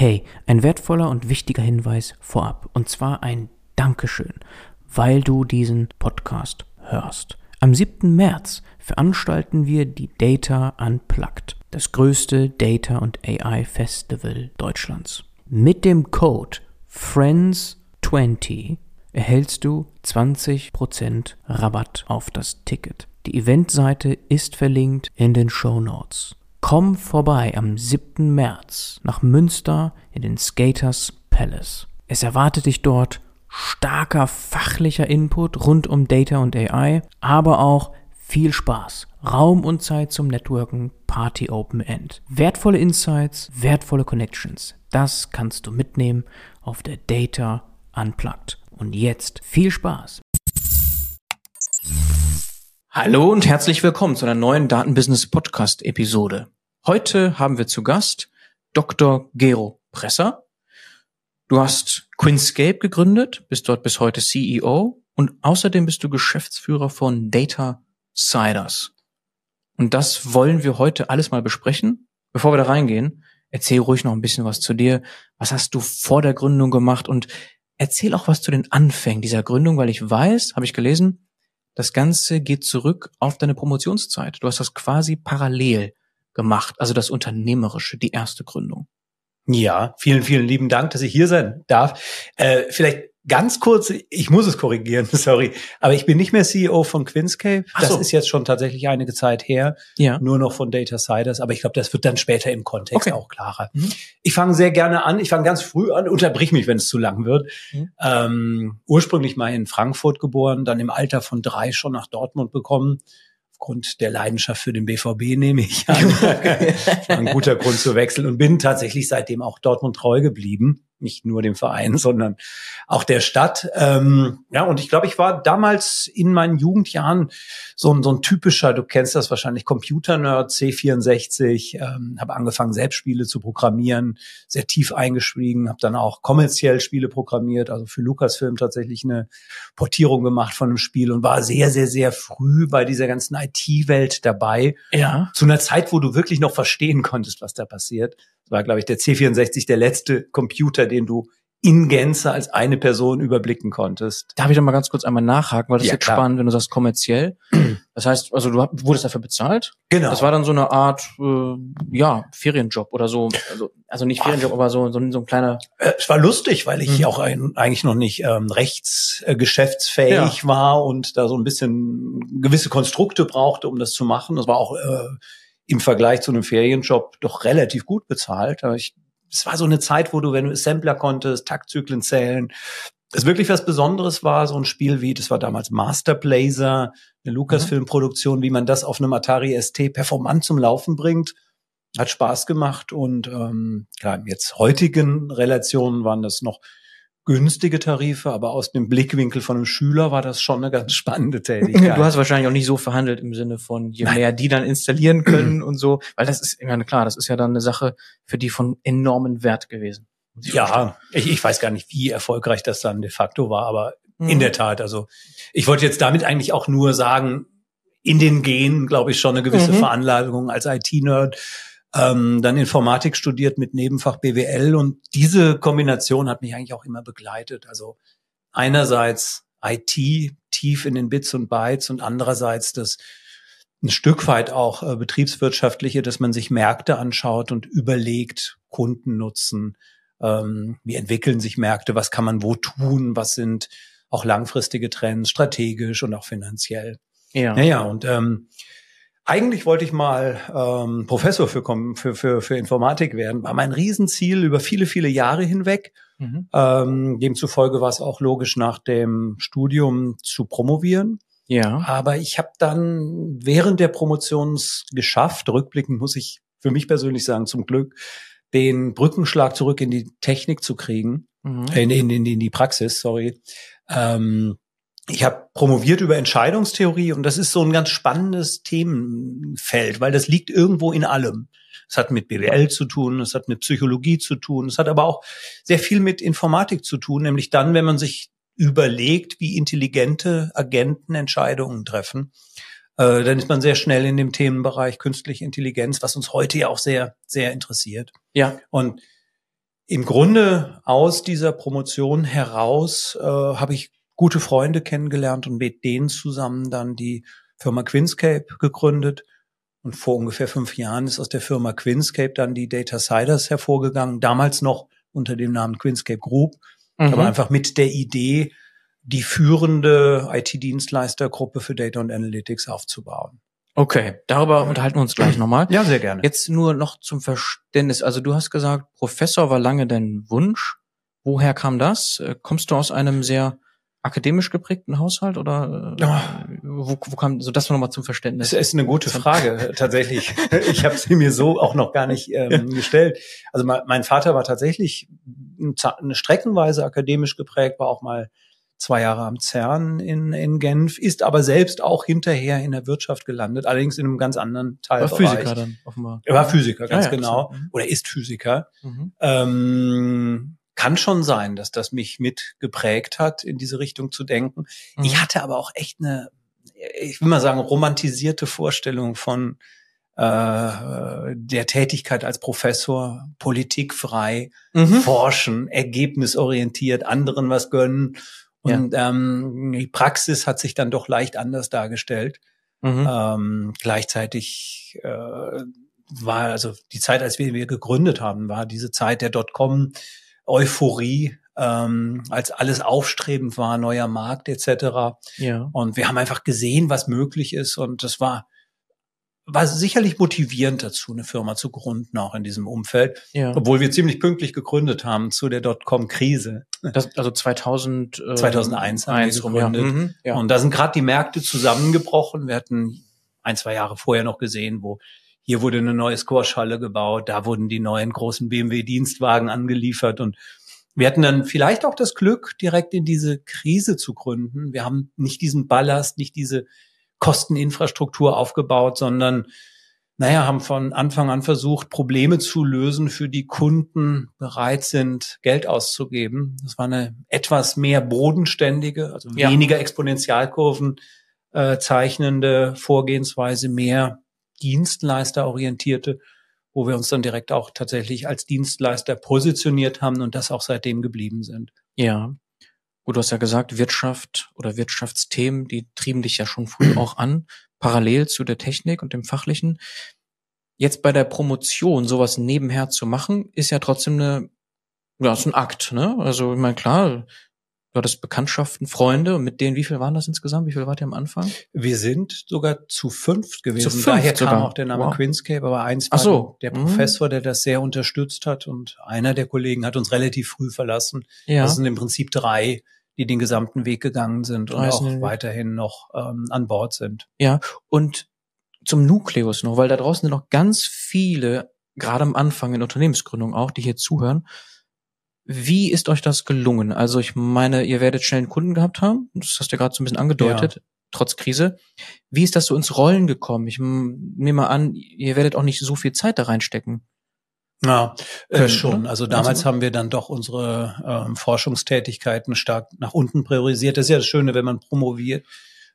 Hey, ein wertvoller und wichtiger Hinweis vorab. Und zwar ein Dankeschön, weil du diesen Podcast hörst. Am 7. März veranstalten wir die Data Unplugged, das größte Data und AI Festival Deutschlands. Mit dem Code FRIENDS20 erhältst du 20% Rabatt auf das Ticket. Die Eventseite ist verlinkt in den Show Notes. Komm vorbei am 7. März nach Münster in den Skaters Palace. Es erwartet dich dort starker fachlicher Input rund um Data und AI, aber auch viel Spaß, Raum und Zeit zum Networken, Party Open End. Wertvolle Insights, wertvolle Connections. Das kannst du mitnehmen auf der Data Unplugged. Und jetzt viel Spaß. Hallo und herzlich willkommen zu einer neuen Datenbusiness Podcast Episode. Heute haben wir zu Gast Dr. Gero Presser. Du hast Quinscape gegründet, bist dort bis heute CEO und außerdem bist du Geschäftsführer von Data Siders. Und das wollen wir heute alles mal besprechen. Bevor wir da reingehen, erzähl ruhig noch ein bisschen was zu dir. Was hast du vor der Gründung gemacht und erzähl auch was zu den Anfängen dieser Gründung, weil ich weiß, habe ich gelesen, das Ganze geht zurück auf deine Promotionszeit. Du hast das quasi parallel gemacht, also das Unternehmerische, die erste Gründung. Ja, vielen, vielen lieben Dank, dass ich hier sein darf. Äh, vielleicht ganz kurz, ich muss es korrigieren, sorry, aber ich bin nicht mehr CEO von Quinscape. Das so. ist jetzt schon tatsächlich einige Zeit her. Ja. Nur noch von Data Siders, aber ich glaube, das wird dann später im Kontext okay. auch klarer. Mhm. Ich fange sehr gerne an, ich fange ganz früh an, unterbrich mich, wenn es zu lang wird. Mhm. Ähm, ursprünglich mal in Frankfurt geboren, dann im Alter von drei schon nach Dortmund bekommen aufgrund der Leidenschaft für den BVB nehme ich an. ein guter Grund zu wechseln und bin tatsächlich seitdem auch Dortmund treu geblieben nicht nur dem Verein, sondern auch der Stadt. Ähm, ja, und ich glaube, ich war damals in meinen Jugendjahren so ein, so ein typischer, du kennst das wahrscheinlich, Computer-Nerd, C64, ähm, habe angefangen, selbst Spiele zu programmieren, sehr tief eingestiegen, habe dann auch kommerziell Spiele programmiert, also für Lucasfilm tatsächlich eine Portierung gemacht von einem Spiel und war sehr, sehr, sehr früh bei dieser ganzen IT-Welt dabei. Ja. Zu einer Zeit, wo du wirklich noch verstehen konntest, was da passiert. Das war, glaube ich, der C64 der letzte Computer, den du in Gänze als eine Person überblicken konntest. Darf ich doch mal ganz kurz einmal nachhaken, weil das ja, ist spannend, wenn du sagst kommerziell. Das heißt, also du wurdest dafür bezahlt? Genau. Das war dann so eine Art, äh, ja, Ferienjob oder so. Also, also nicht Ferienjob, Ach. aber so, so, so ein kleiner. Äh, es war lustig, weil ich mhm. auch ein, eigentlich noch nicht ähm, rechtsgeschäftsfähig ja. war und da so ein bisschen gewisse Konstrukte brauchte, um das zu machen. Das war auch äh, im Vergleich zu einem Ferienjob doch relativ gut bezahlt. Ich es war so eine Zeit, wo du, wenn du Assembler konntest, Taktzyklen zählen, es wirklich was Besonderes war, so ein Spiel wie, das war damals Master Blazer, eine Lucasfilm-Produktion, wie man das auf einem Atari ST performant zum Laufen bringt. Hat Spaß gemacht und ähm, klar, jetzt heutigen Relationen waren das noch günstige Tarife, aber aus dem Blickwinkel von einem Schüler war das schon eine ganz spannende Tätigkeit. Du hast wahrscheinlich auch nicht so verhandelt im Sinne von, je mehr die dann installieren können und so, weil das ist, meine, klar, das ist ja dann eine Sache für die von enormen Wert gewesen. Ja, ich, ich weiß gar nicht, wie erfolgreich das dann de facto war, aber mhm. in der Tat, also ich wollte jetzt damit eigentlich auch nur sagen, in den Genen, glaube ich, schon eine gewisse mhm. Veranlagung als IT-Nerd ähm, dann Informatik studiert mit Nebenfach BWL und diese Kombination hat mich eigentlich auch immer begleitet. Also einerseits IT tief in den Bits und Bytes und andererseits das ein Stück weit auch äh, betriebswirtschaftliche, dass man sich Märkte anschaut und überlegt, Kunden nutzen, ähm, wie entwickeln sich Märkte, was kann man wo tun, was sind auch langfristige Trends, strategisch und auch finanziell. Ja, ja, und ähm, eigentlich wollte ich mal ähm, Professor für, für, für, für Informatik werden, war mein Riesenziel über viele, viele Jahre hinweg. Mhm. Ähm, demzufolge war es auch logisch, nach dem Studium zu promovieren. Ja. Aber ich habe dann während der Promotions geschafft, rückblickend muss ich für mich persönlich sagen, zum Glück, den Brückenschlag zurück in die Technik zu kriegen, mhm. in, in, in, in die Praxis, sorry. Ähm, ich habe promoviert über Entscheidungstheorie und das ist so ein ganz spannendes Themenfeld, weil das liegt irgendwo in allem. Es hat mit BWL zu tun, es hat mit Psychologie zu tun, es hat aber auch sehr viel mit Informatik zu tun, nämlich dann, wenn man sich überlegt, wie intelligente Agenten Entscheidungen treffen, äh, dann ist man sehr schnell in dem Themenbereich künstliche Intelligenz, was uns heute ja auch sehr, sehr interessiert. Ja. Und Im Grunde aus dieser Promotion heraus äh, habe ich gute Freunde kennengelernt und mit denen zusammen dann die Firma Quinscape gegründet. Und vor ungefähr fünf Jahren ist aus der Firma Quinscape dann die Data Siders hervorgegangen, damals noch unter dem Namen Quinscape Group, mhm. aber einfach mit der Idee, die führende IT-Dienstleistergruppe für Data und Analytics aufzubauen. Okay, darüber unterhalten wir uns gleich nochmal. Ja, sehr gerne. Jetzt nur noch zum Verständnis. Also du hast gesagt, Professor war lange dein Wunsch. Woher kam das? Äh, kommst du aus einem sehr akademisch geprägten Haushalt oder äh, ja. wo, wo kam so das nochmal zum Verständnis? Das ist eine gute Frage tatsächlich. ich habe sie mir so auch noch gar nicht ähm, gestellt. Also mein Vater war tatsächlich eine streckenweise akademisch geprägt, war auch mal zwei Jahre am CERN in, in Genf, ist aber selbst auch hinterher in der Wirtschaft gelandet, allerdings in einem ganz anderen Teil. War Physiker dann offenbar. Er war Physiker, ganz ja, ja, genau. Mhm. Oder ist Physiker. Mhm. Ähm, kann schon sein, dass das mich mit geprägt hat, in diese Richtung zu denken. Mhm. Ich hatte aber auch echt eine, ich will mal sagen, romantisierte Vorstellung von äh, der Tätigkeit als Professor, politikfrei, mhm. forschen, ergebnisorientiert, anderen was gönnen. Und ja. ähm, die Praxis hat sich dann doch leicht anders dargestellt. Mhm. Ähm, gleichzeitig äh, war also die Zeit, als wir, wir gegründet haben, war diese Zeit der Dotcom Euphorie, ähm, als alles aufstrebend war, neuer Markt etc. Ja. Und wir haben einfach gesehen, was möglich ist. Und das war war sicherlich motivierend dazu, eine Firma zu gründen, auch in diesem Umfeld. Ja. Obwohl wir ziemlich pünktlich gegründet haben zu der Dotcom-Krise. also 2000, äh, 2001 haben wir gegründet. Ja. Mhm, ja. Und da sind gerade die Märkte zusammengebrochen. Wir hatten ein, zwei Jahre vorher noch gesehen, wo hier wurde eine neue Squash-Halle gebaut, da wurden die neuen großen BMW-Dienstwagen angeliefert und wir hatten dann vielleicht auch das Glück, direkt in diese Krise zu gründen. Wir haben nicht diesen Ballast, nicht diese Kosteninfrastruktur aufgebaut, sondern naja, haben von Anfang an versucht, Probleme zu lösen, für die Kunden bereit sind, Geld auszugeben. Das war eine etwas mehr bodenständige, also ja. weniger Exponentialkurven äh, zeichnende Vorgehensweise, mehr Dienstleisterorientierte, wo wir uns dann direkt auch tatsächlich als Dienstleister positioniert haben und das auch seitdem geblieben sind. Ja. Gut, du hast ja gesagt, Wirtschaft oder Wirtschaftsthemen, die trieben dich ja schon früh auch an, parallel zu der Technik und dem Fachlichen. Jetzt bei der Promotion sowas nebenher zu machen, ist ja trotzdem eine, ja, ist ein Akt, ne? Also, ich meine, klar, Du hattest Bekanntschaften, Freunde und mit denen, wie viel waren das insgesamt? Wie viel wart ihr am Anfang? Wir sind sogar zu fünft gewesen. Zu fünft Daher sogar. kam auch der Name wow. Queenscape, aber eins war so. der mhm. Professor, der das sehr unterstützt hat und einer der Kollegen hat uns relativ früh verlassen. Ja. Das sind im Prinzip drei, die den gesamten Weg gegangen sind und auch weiterhin noch ähm, an Bord sind. Ja, und zum Nukleus noch, weil da draußen sind noch ganz viele, gerade am Anfang in Unternehmensgründung auch, die hier zuhören, wie ist euch das gelungen? Also ich meine, ihr werdet schnell einen Kunden gehabt haben, das hast du ja gerade so ein bisschen angedeutet, ja. trotz Krise. Wie ist das so ins Rollen gekommen? Ich nehme mal an, ihr werdet auch nicht so viel Zeit da reinstecken. Ja, äh, schon. Also damals also, haben wir dann doch unsere ähm, Forschungstätigkeiten stark nach unten priorisiert. Das ist ja das Schöne, wenn man promoviert.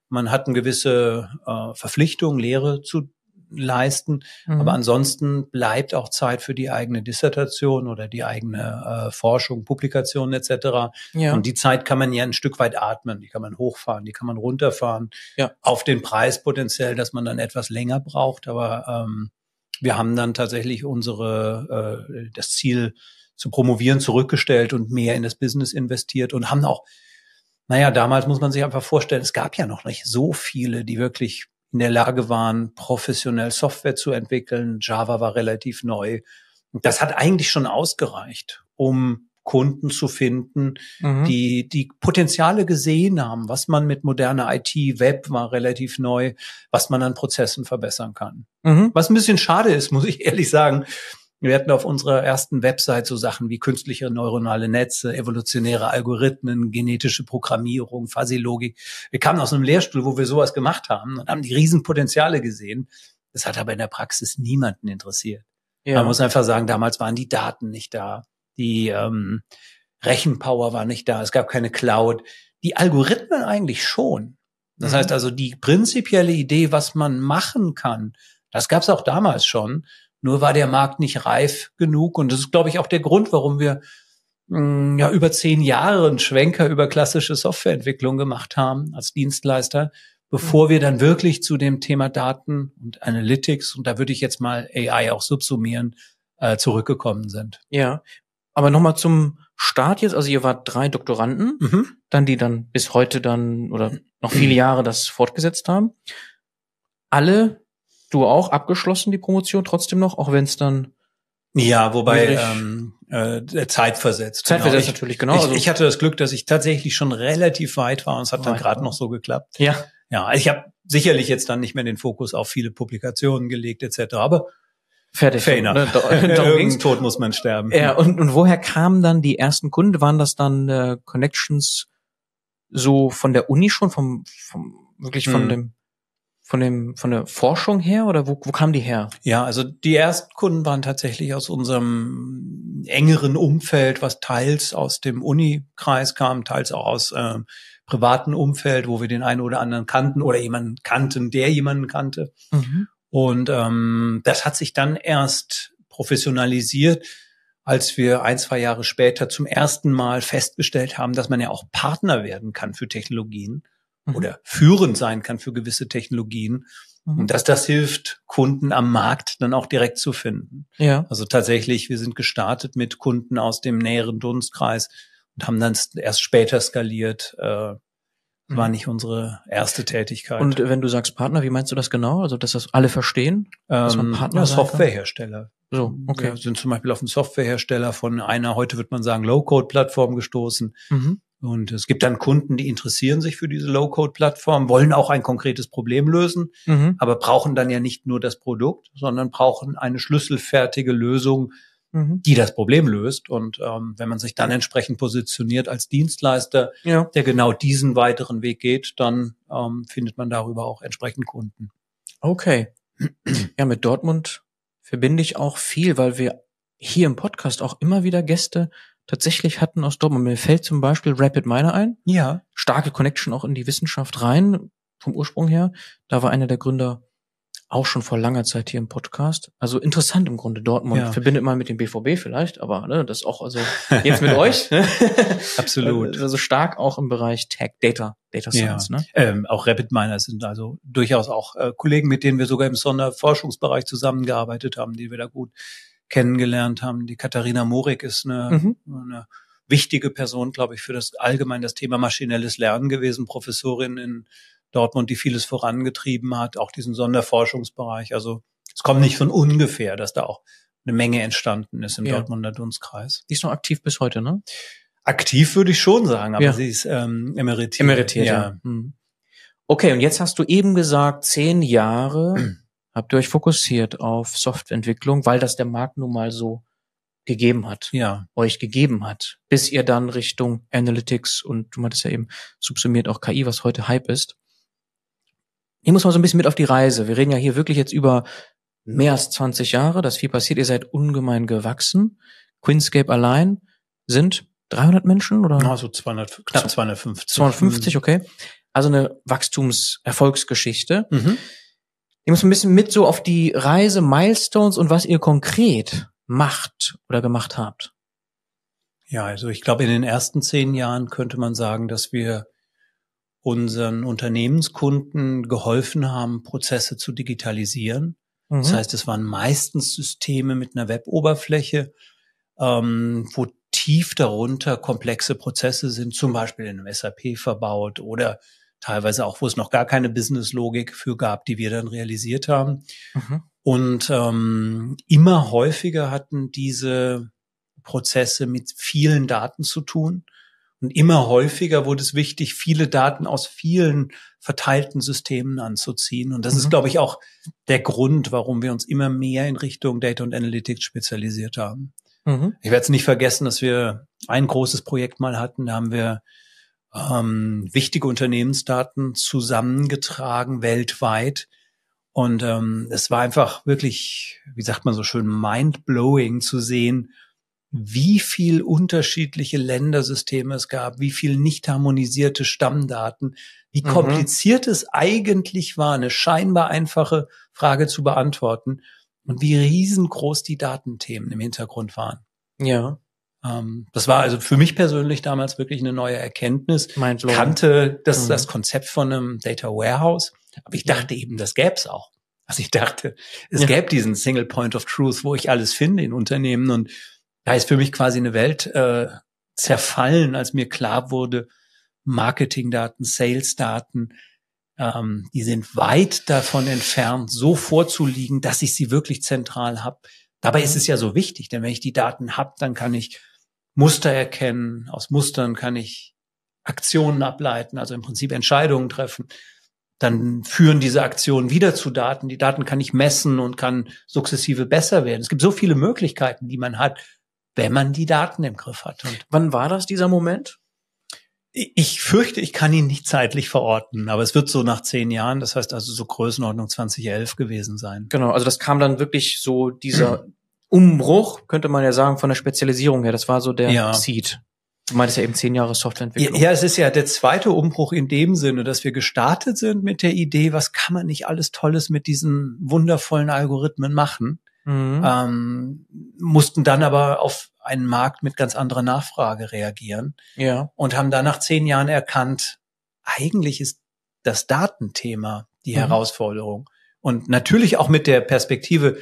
Man hat eine gewisse äh, Verpflichtung, Lehre zu leisten. Mhm. Aber ansonsten bleibt auch Zeit für die eigene Dissertation oder die eigene äh, Forschung, Publikation etc. Ja. Und die Zeit kann man ja ein Stück weit atmen. Die kann man hochfahren, die kann man runterfahren. Ja. Auf den Preis potenziell, dass man dann etwas länger braucht. Aber ähm, wir haben dann tatsächlich unsere äh, das Ziel zu promovieren zurückgestellt und mehr in das Business investiert und haben auch naja, damals muss man sich einfach vorstellen, es gab ja noch nicht so viele, die wirklich in der Lage waren, professionell Software zu entwickeln. Java war relativ neu. Das hat eigentlich schon ausgereicht, um Kunden zu finden, mhm. die die Potenziale gesehen haben, was man mit moderner IT, Web war relativ neu, was man an Prozessen verbessern kann. Mhm. Was ein bisschen schade ist, muss ich ehrlich sagen, wir hatten auf unserer ersten Website so Sachen wie künstliche neuronale Netze, evolutionäre Algorithmen, genetische Programmierung, Fuzzy-Logik. Wir kamen aus einem Lehrstuhl, wo wir sowas gemacht haben und haben die Riesenpotenziale gesehen. Das hat aber in der Praxis niemanden interessiert. Ja. Man muss einfach sagen, damals waren die Daten nicht da. Die ähm, Rechenpower war nicht da. Es gab keine Cloud. Die Algorithmen eigentlich schon. Das mhm. heißt also, die prinzipielle Idee, was man machen kann, das gab es auch damals schon. Nur war der Markt nicht reif genug. Und das ist, glaube ich, auch der Grund, warum wir mh, mm, ja über zehn Jahre einen Schwenker über klassische Softwareentwicklung gemacht haben als Dienstleister, bevor wir dann wirklich zu dem Thema Daten und Analytics, und da würde ich jetzt mal AI auch subsumieren, äh, zurückgekommen sind. Ja, aber nochmal zum Start jetzt. Also ihr wart drei Doktoranden, Mhm. dann die dann bis heute dann oder noch viele Jahre das fortgesetzt haben. Alle, du auch abgeschlossen die Promotion trotzdem noch, auch wenn es dann Ja, wobei ähm, äh, zeitversetzt. Zeitversetzt Ich- natürlich genau. Ich, also, ich hatte das Glück, dass ich tatsächlich schon relativ weit war und es hat dann gerade noch so geklappt. ja, Ja, also ich habe sicherlich jetzt dann nicht mehr den Fokus auf viele Publikationen gelegt etc. Aber fertig. enough. Ne? Irgendein. Tod muss man sterben. Ja, und, und woher kamen dann die ersten Kunden? Waren das dann äh, Connections so von der Uni schon, vom, vom wirklich von Hm. dem, von dem, von der Forschung her oder wo, wo kamen die her? Ja, also die ersten Kunden waren tatsächlich aus unserem engeren Umfeld, was teils aus dem Uni-Kreis kam, teils auch aus ähm, privaten Umfeld, wo wir den einen oder anderen kannten oder jemanden kannten, der jemanden kannte. Mhm. Und ähm, das hat sich dann erst professionalisiert, als wir ein, zwei Jahre später zum ersten Mal festgestellt haben, dass man ja auch Partner werden kann für Technologien Mhm. oder führend sein kann für gewisse Technologien. Mhm. Und dass das hilft, Kunden am Markt dann auch direkt zu finden. Ja. Also tatsächlich, wir sind gestartet mit Kunden aus dem näheren Dunstkreis und haben dann erst später skaliert. Äh, war nicht unsere erste Tätigkeit. Mhm. Und wenn du sagst Partner, wie meinst du das genau? Also, dass das alle verstehen? dass man ähm, Partner kann? Softwarehersteller. So, okay. Wir sind zum Beispiel auf einen Softwarehersteller von einer, heute wird man sagen, Low-Code-Plattform gestoßen. Mhm. Und es gibt dann Kunden, die interessieren sich für diese Low-Code-Plattform, wollen auch ein konkretes Problem lösen, Mhm. aber brauchen dann ja nicht nur das Produkt, sondern brauchen eine schlüsselfertige Lösung, Mhm. die das Problem löst. Und ähm, wenn man sich dann entsprechend positioniert als Dienstleister, Ja. der genau diesen weiteren Weg geht, dann ähm, findet man darüber auch entsprechend Kunden. Okay. Ja, mit Dortmund verbinde ich auch viel, weil wir hier im Podcast auch immer wieder Gäste tatsächlich hatten aus Dortmund. Mir fällt zum Beispiel Rapid Miner ein. Ja. Starke Connection auch in die Wissenschaft rein, vom Ursprung her. Da war einer der Gründer auch schon vor langer Zeit hier im Podcast. Also interessant im Grunde Dortmund. Ja. Verbindet man mit dem BVB vielleicht, aber ne, das auch also jetzt mit euch. Ne? Absolut. Also stark auch im Bereich Tech, Data, Data Science. Ne? Ähm, auch Rapid Miner sind also durchaus auch äh, Kollegen, mit denen wir sogar im Sonderforschungsbereich zusammengearbeitet haben, die wir da gut kennengelernt haben. Die Katharina Morik ist eine, Mhm. eine wichtige Person, glaube ich, für das allgemein das Thema maschinelles Lernen gewesen, Professorin in Dortmund, die vieles vorangetrieben hat, auch diesen Sonderforschungsbereich. Also es kommt nicht von ungefähr, dass da auch eine Menge entstanden ist im Ja. Dortmunder Dunstkreis. Die ist noch aktiv bis heute, ne? Aktiv würde ich schon sagen, aber Ja. sie ist ähm, emeritiert. Emeritiert, ja. Mhm. Okay, und jetzt hast du eben gesagt, zehn Jahre habt ihr euch fokussiert auf Softwareentwicklung, weil das der Markt nun mal so gegeben hat, Ja. euch gegeben hat, bis ihr dann Richtung Analytics und du meintest ja eben subsumiert auch KI, was heute Hype ist. Hier muss man so ein bisschen mit auf die Reise. Wir reden ja hier wirklich jetzt über mehr als 20 Jahre, dass viel passiert. Ihr seid ungemein gewachsen. Queenscape allein sind 300 Menschen oder? Also 200, knapp 250. 250, okay. Also eine Wachstumserfolgsgeschichte. Mhm. Ich muss ein bisschen mit so auf die Reise, Milestones und was ihr konkret macht oder gemacht habt. Ja, also ich glaube, in den ersten zehn Jahren könnte man sagen, dass wir unseren Unternehmenskunden geholfen haben, Prozesse zu digitalisieren. Das Mhm. heißt, es waren meistens Systeme mit einer Web-Oberfläche, ähm, wo tief darunter komplexe Prozesse sind, zum Beispiel in einem SAP verbaut oder teilweise auch, wo es noch gar keine Business-Logik für gab, die wir dann realisiert haben. Mhm. Und ähm, immer häufiger hatten diese Prozesse mit vielen Daten zu tun. Und immer häufiger wurde es wichtig, viele Daten aus vielen verteilten Systemen anzuziehen. Und das Mhm. ist, glaube ich, auch der Grund, warum wir uns immer mehr in Richtung Data und Analytics spezialisiert haben. Mhm. Ich werde es nicht vergessen, dass wir ein großes Projekt mal hatten. Da haben wir ähm, wichtige Unternehmensdaten zusammengetragen weltweit. Und ähm, es war einfach wirklich, wie sagt man so schön, mind-blowing zu sehen, wie viel unterschiedliche Ländersysteme es gab, wie viel nicht harmonisierte Stammdaten, wie Mhm. kompliziert es eigentlich war, eine scheinbar einfache Frage zu beantworten. und wie riesengroß die Datenthemen im Hintergrund waren. Ja. Ähm, das war also für mich persönlich damals wirklich eine neue Erkenntnis. Ich kannte das, mhm. das Konzept von einem Data Warehouse, aber ich dachte eben, das gäbe es auch. Also ich dachte, es ja. gäbe diesen Single Point of Truth, wo ich alles finde in Unternehmen und da ist für mich quasi eine Welt äh, zerfallen, als mir klar wurde, Marketingdaten, Salesdaten, ähm, die sind weit davon entfernt, so vorzuliegen, dass ich sie wirklich zentral habe. Dabei ist es ja so wichtig, denn wenn ich die Daten habe, dann kann ich Muster erkennen. Aus Mustern kann ich Aktionen ableiten, also im Prinzip Entscheidungen treffen. Dann führen diese Aktionen wieder zu Daten. Die Daten kann ich messen und kann sukzessive besser werden. Es gibt so viele Möglichkeiten, die man hat, wenn man die Daten im Griff hat. Und Wann war das, dieser Moment? Ich fürchte, ich kann ihn nicht zeitlich verorten, aber es wird so nach zehn Jahren, das heißt also so Größenordnung 2011 gewesen sein. Genau, also das kam dann wirklich so dieser Umbruch, könnte man ja sagen, von der Spezialisierung her. Das war so der ja. Seed. Du meintest ja eben zehn Jahre Softwareentwicklung. Ja, es ist ja der zweite Umbruch in dem Sinne, dass wir gestartet sind mit der Idee, was kann man nicht alles Tolles mit diesen wundervollen Algorithmen machen. Mhm. Ähm, mussten dann aber auf einen Markt mit ganz anderer Nachfrage reagieren. Ja. Und haben dann nach zehn Jahren erkannt, eigentlich ist das Datenthema die mhm. Herausforderung. Und natürlich auch mit der Perspektive,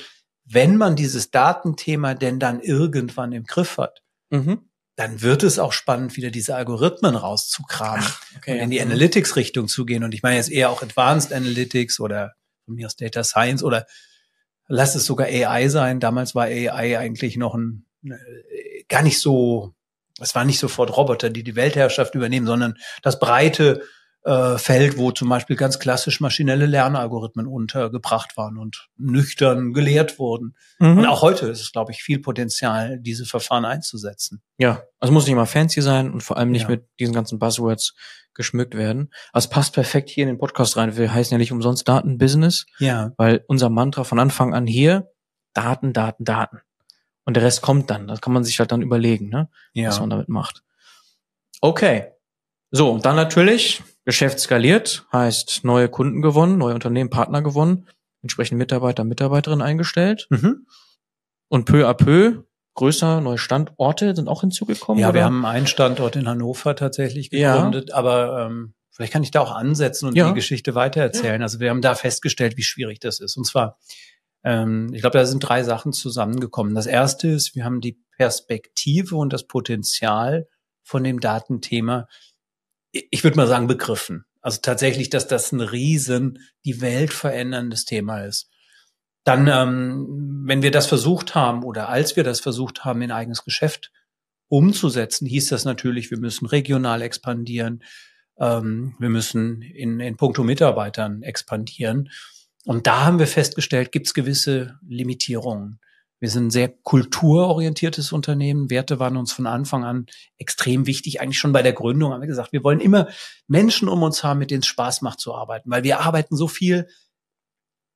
wenn man dieses Datenthema denn dann irgendwann im Griff hat, mhm. dann wird es auch spannend, wieder diese Algorithmen rauszukramen Ach, okay, und in die ja. Analytics-Richtung zu gehen. Und ich meine jetzt eher auch Advanced Analytics oder von mir aus Data Science oder lass es sogar AI sein. Damals war AI eigentlich noch ein äh, gar nicht so, es waren nicht sofort Roboter, die die Weltherrschaft übernehmen, sondern das breite äh, Feld, wo zum Beispiel ganz klassisch maschinelle Lernalgorithmen untergebracht waren und nüchtern gelehrt wurden. Mhm. Und auch heute ist es, glaube ich, viel Potenzial, diese Verfahren einzusetzen. Ja, also muss nicht mal fancy sein und vor allem nicht ja. mit diesen ganzen Buzzwords geschmückt werden. Also es passt perfekt hier in den Podcast rein. Wir heißen ja nicht umsonst Datenbusiness. Ja. Weil unser Mantra von Anfang an hier, Daten, Daten, Daten. Und der Rest kommt dann. Das kann man sich halt dann überlegen, ne? Ja. was man damit macht. Okay. So, und dann natürlich Geschäft skaliert, heißt neue Kunden gewonnen, neue Unternehmen, Partner gewonnen, entsprechend Mitarbeiter, Mitarbeiterinnen eingestellt. Mhm. Und peu à peu größer, neue Standorte sind auch hinzugekommen? Ja, oder? wir haben einen Standort in Hannover tatsächlich gegründet, ja. aber ähm, vielleicht kann ich da auch ansetzen und ja. die Geschichte weitererzählen. Ja. Also wir haben da festgestellt, wie schwierig das ist. Und zwar, ähm, ich glaube, da sind drei Sachen zusammengekommen. Das erste ist, wir haben die Perspektive und das Potenzial von dem Datenthema, ich würde mal sagen, begriffen. Also tatsächlich, dass das ein riesen, die Welt veränderndes Thema ist dann, ähm, wenn wir das versucht haben oder als wir das versucht haben, in eigenes Geschäft umzusetzen, hieß das natürlich, wir müssen regional expandieren, ähm, wir müssen in, in puncto Mitarbeitern expandieren. Und da haben wir festgestellt, gibt es gewisse Limitierungen. Wir sind ein sehr kulturorientiertes Unternehmen. Werte waren uns von Anfang an extrem wichtig. Eigentlich schon bei der Gründung haben wir gesagt, wir wollen immer Menschen um uns haben, mit denen es Spaß macht zu arbeiten, weil wir arbeiten so viel.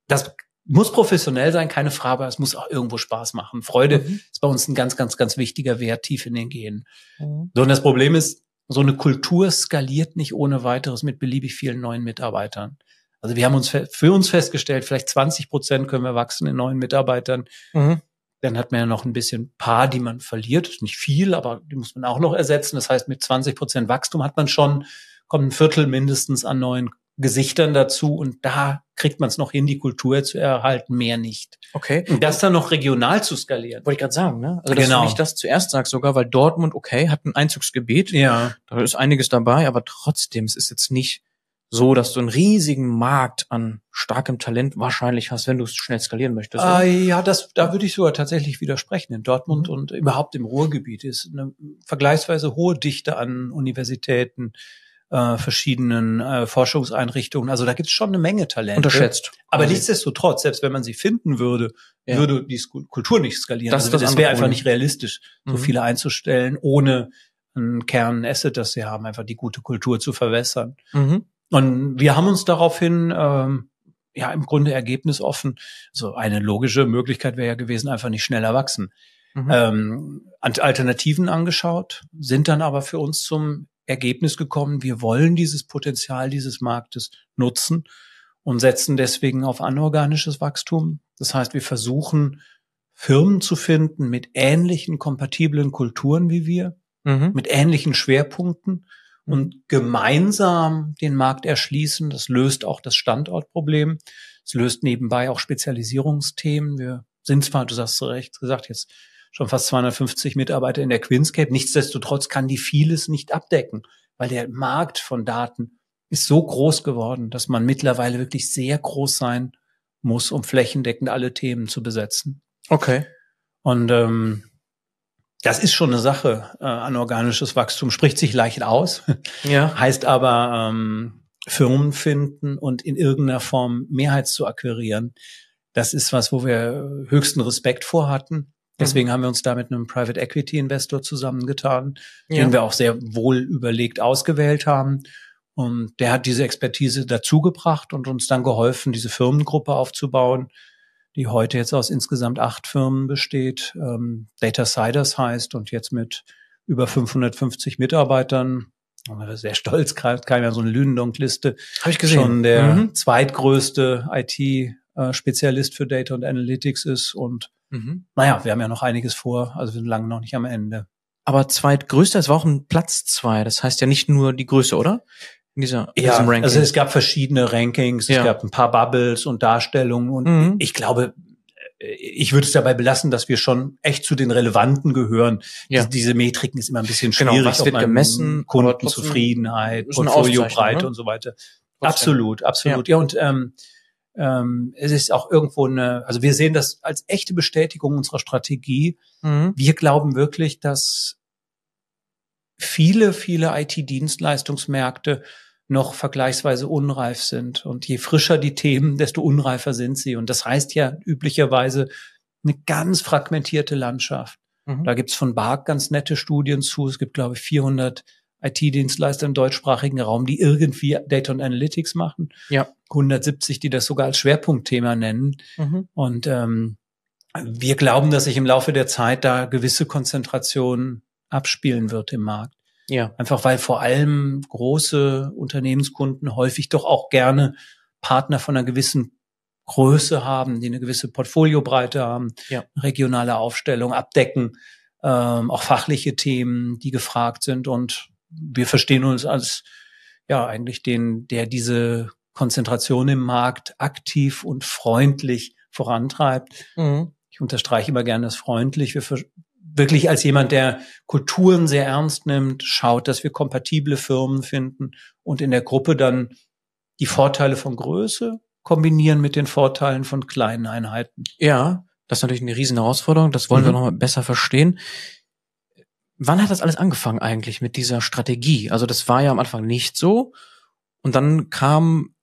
Das muss professionell sein, keine Frage, aber es muss auch irgendwo Spaß machen. Freude mhm. ist bei uns ein ganz, ganz, ganz wichtiger Wert tief in den Genen. Mhm. So, und das Problem ist, so eine Kultur skaliert nicht ohne weiteres mit beliebig vielen neuen Mitarbeitern. Also wir haben uns für uns festgestellt, vielleicht 20 Prozent können wir wachsen in neuen Mitarbeitern. Mhm. Dann hat man ja noch ein bisschen paar, die man verliert. ist nicht viel, aber die muss man auch noch ersetzen. Das heißt, mit 20 Prozent Wachstum hat man schon, kommt ein Viertel mindestens an neuen Gesichtern dazu und da kriegt man es noch hin, die Kultur zu erhalten, mehr nicht. Okay. Und das dann noch regional zu skalieren. Wollte ich gerade sagen, ne? Also dass genau. du nicht das zuerst sagst sogar, weil Dortmund, okay, hat ein Einzugsgebiet. Ja. Da ist einiges dabei, aber trotzdem, es ist jetzt nicht so, dass du einen riesigen Markt an starkem Talent wahrscheinlich hast, wenn du es schnell skalieren möchtest. Äh, ja, das, da würde ich sogar tatsächlich widersprechen. In Dortmund mhm. und überhaupt im Ruhrgebiet ist eine vergleichsweise hohe Dichte an Universitäten, äh, verschiedenen äh, Forschungseinrichtungen. Also da gibt es schon eine Menge Talente. Unterschätzt. Aber also. nichtsdestotrotz, selbst wenn man sie finden würde, ja. würde die Kultur nicht skalieren. Das, also, das, das wäre einfach nicht realistisch, so mhm. viele einzustellen, ohne einen Kern-Asset, das sie haben, einfach die gute Kultur zu verwässern. Mhm. Und wir haben uns daraufhin ähm, ja im Grunde ergebnisoffen. So also eine logische Möglichkeit wäre ja gewesen, einfach nicht schneller wachsen. Mhm. Ähm, Alternativen angeschaut, sind dann aber für uns zum Ergebnis gekommen, wir wollen dieses Potenzial dieses Marktes nutzen und setzen deswegen auf anorganisches Wachstum. Das heißt, wir versuchen Firmen zu finden mit ähnlichen kompatiblen Kulturen wie wir, mhm. mit ähnlichen Schwerpunkten und gemeinsam den Markt erschließen. Das löst auch das Standortproblem. Es löst nebenbei auch Spezialisierungsthemen. Wir sind zwar, du sagst zu Recht gesagt, jetzt schon fast 250 Mitarbeiter in der Quinscape. Nichtsdestotrotz kann die vieles nicht abdecken, weil der Markt von Daten ist so groß geworden, dass man mittlerweile wirklich sehr groß sein muss, um flächendeckend alle Themen zu besetzen. Okay. Und ähm, das ist schon eine Sache. Äh, anorganisches Wachstum spricht sich leicht aus, ja. heißt aber ähm, Firmen finden und in irgendeiner Form Mehrheit zu akquirieren. Das ist was, wo wir höchsten Respekt vor hatten. Deswegen mhm. haben wir uns da mit einem Private Equity Investor zusammengetan, ja. den wir auch sehr wohl überlegt ausgewählt haben. Und der hat diese Expertise dazugebracht und uns dann geholfen, diese Firmengruppe aufzubauen, die heute jetzt aus insgesamt acht Firmen besteht, ähm, Data Siders heißt und jetzt mit über 550 Mitarbeitern. Sehr stolz, kam ja so eine Lünendonk-Liste. Habe ich gesehen. Schon der mhm. zweitgrößte IT-Spezialist für Data und Analytics ist. Und mhm. naja, wir haben ja noch einiges vor, also wir sind lange noch nicht am Ende. Aber zweitgrößter, es war auch ein Platz zwei. Das heißt ja nicht nur die Größe, oder? In dieser in ja. Also es gab verschiedene Rankings, ja. es gab ein paar Bubbles und Darstellungen und mhm. ich glaube, ich würde es dabei belassen, dass wir schon echt zu den Relevanten gehören. Ja. Diese, diese Metriken ist immer ein bisschen genau, schwierig. Genau, was wird gemessen? Kundenzufriedenheit, Portfoliobreite ne? und so weiter. Trotzdem. Absolut, absolut. Ja, ja und ähm, ähm, es ist auch irgendwo eine, also wir sehen das als echte Bestätigung unserer Strategie. Mhm. Wir glauben wirklich, dass viele, viele IT-Dienstleistungsmärkte noch vergleichsweise unreif sind. Und je frischer die Themen, desto unreifer sind sie. Und das heißt ja üblicherweise eine ganz fragmentierte Landschaft. Mhm. Da gibt's von BARC ganz nette Studien zu. Es gibt, glaube ich, 400 IT-Dienstleister im deutschsprachigen Raum, die irgendwie Data und Analytics machen. Ja. 170, die das sogar als Schwerpunktthema nennen. Mhm. Und ähm, wir glauben, dass sich im Laufe der Zeit da gewisse Konzentration abspielen wird im Markt. Ja. Einfach weil vor allem große Unternehmenskunden häufig doch auch gerne Partner von einer gewissen Größe haben, die eine gewisse Portfoliobreite haben, ja. regionale Aufstellung abdecken, ähm, auch fachliche Themen, die gefragt sind. Und wir verstehen uns als ja eigentlich den, der diese Konzentration im Markt aktiv und freundlich vorantreibt. Mhm. Ich unterstreiche immer gerne das freundlich. Wir wirklich als jemand, der Kulturen sehr ernst nimmt, schaut, dass wir kompatible Firmen finden und in der Gruppe dann die Vorteile von Größe kombinieren mit den Vorteilen von kleinen Einheiten. Ja, das ist natürlich eine riesen Herausforderung. Das wollen mhm. wir noch mal besser verstehen. Wann hat das alles angefangen eigentlich mit dieser Strategie? Also das war ja am Anfang nicht so. Und dann kam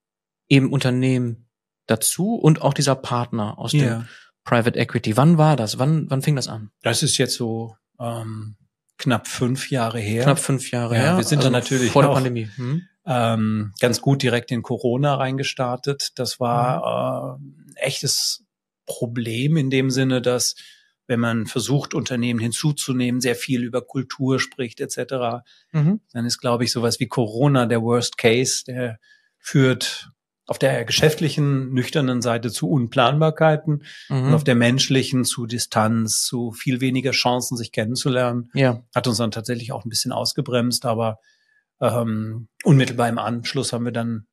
eben Unternehmen dazu und auch dieser Partner aus ja. dem Private Equity. Wann war das? Wann, wann fing das an? Das ist jetzt so ähm, knapp fünf Jahre her. Knapp fünf Jahre ja, her. Wir sind also dann natürlich vor der Pandemie. Hm? Ähm, ganz gut direkt in Corona reingestartet. Das war mhm. äh, echtes Problem in dem Sinne, dass wenn man versucht, Unternehmen hinzuzunehmen, sehr viel über Kultur spricht etc., mhm. dann ist, glaube ich, sowas wie Corona der Worst Case, der führt auf der geschäftlichen, nüchternen Seite zu Unplanbarkeiten mhm. und auf der menschlichen zu Distanz, zu viel weniger Chancen, sich kennenzulernen. Ja. Hat uns dann tatsächlich auch ein bisschen ausgebremst, aber ähm, unmittelbar im Anschluss haben wir dann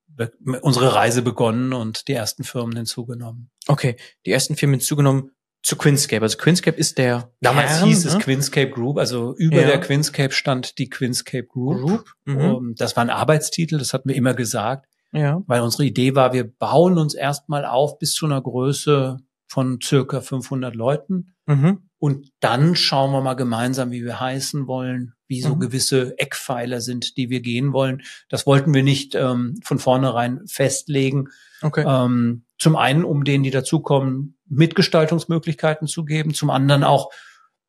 unsere Reise begonnen und die ersten Firmen hinzugenommen. Okay, die ersten Firmen hinzugenommen zu Quinscape. Also Quinscape ist der Damals Kern, hieß es ne? Quinscape Group, also über ja. der Quinscape stand die Quinscape Group. Group? Mhm. Das war ein Arbeitstitel, das hatten wir immer gesagt. Ja. Weil unsere Idee war, wir bauen uns erstmal auf bis zu einer Größe von circa 500 Leuten. Mhm. Und dann schauen wir mal gemeinsam, wie wir heißen wollen, wie so mhm. gewisse Eckpfeiler sind, die wir gehen wollen. Das wollten wir nicht ähm, von vornherein festlegen. Okay. Ähm, zum einen, um denen, die dazukommen, Mitgestaltungsmöglichkeiten zu geben. Zum anderen auch,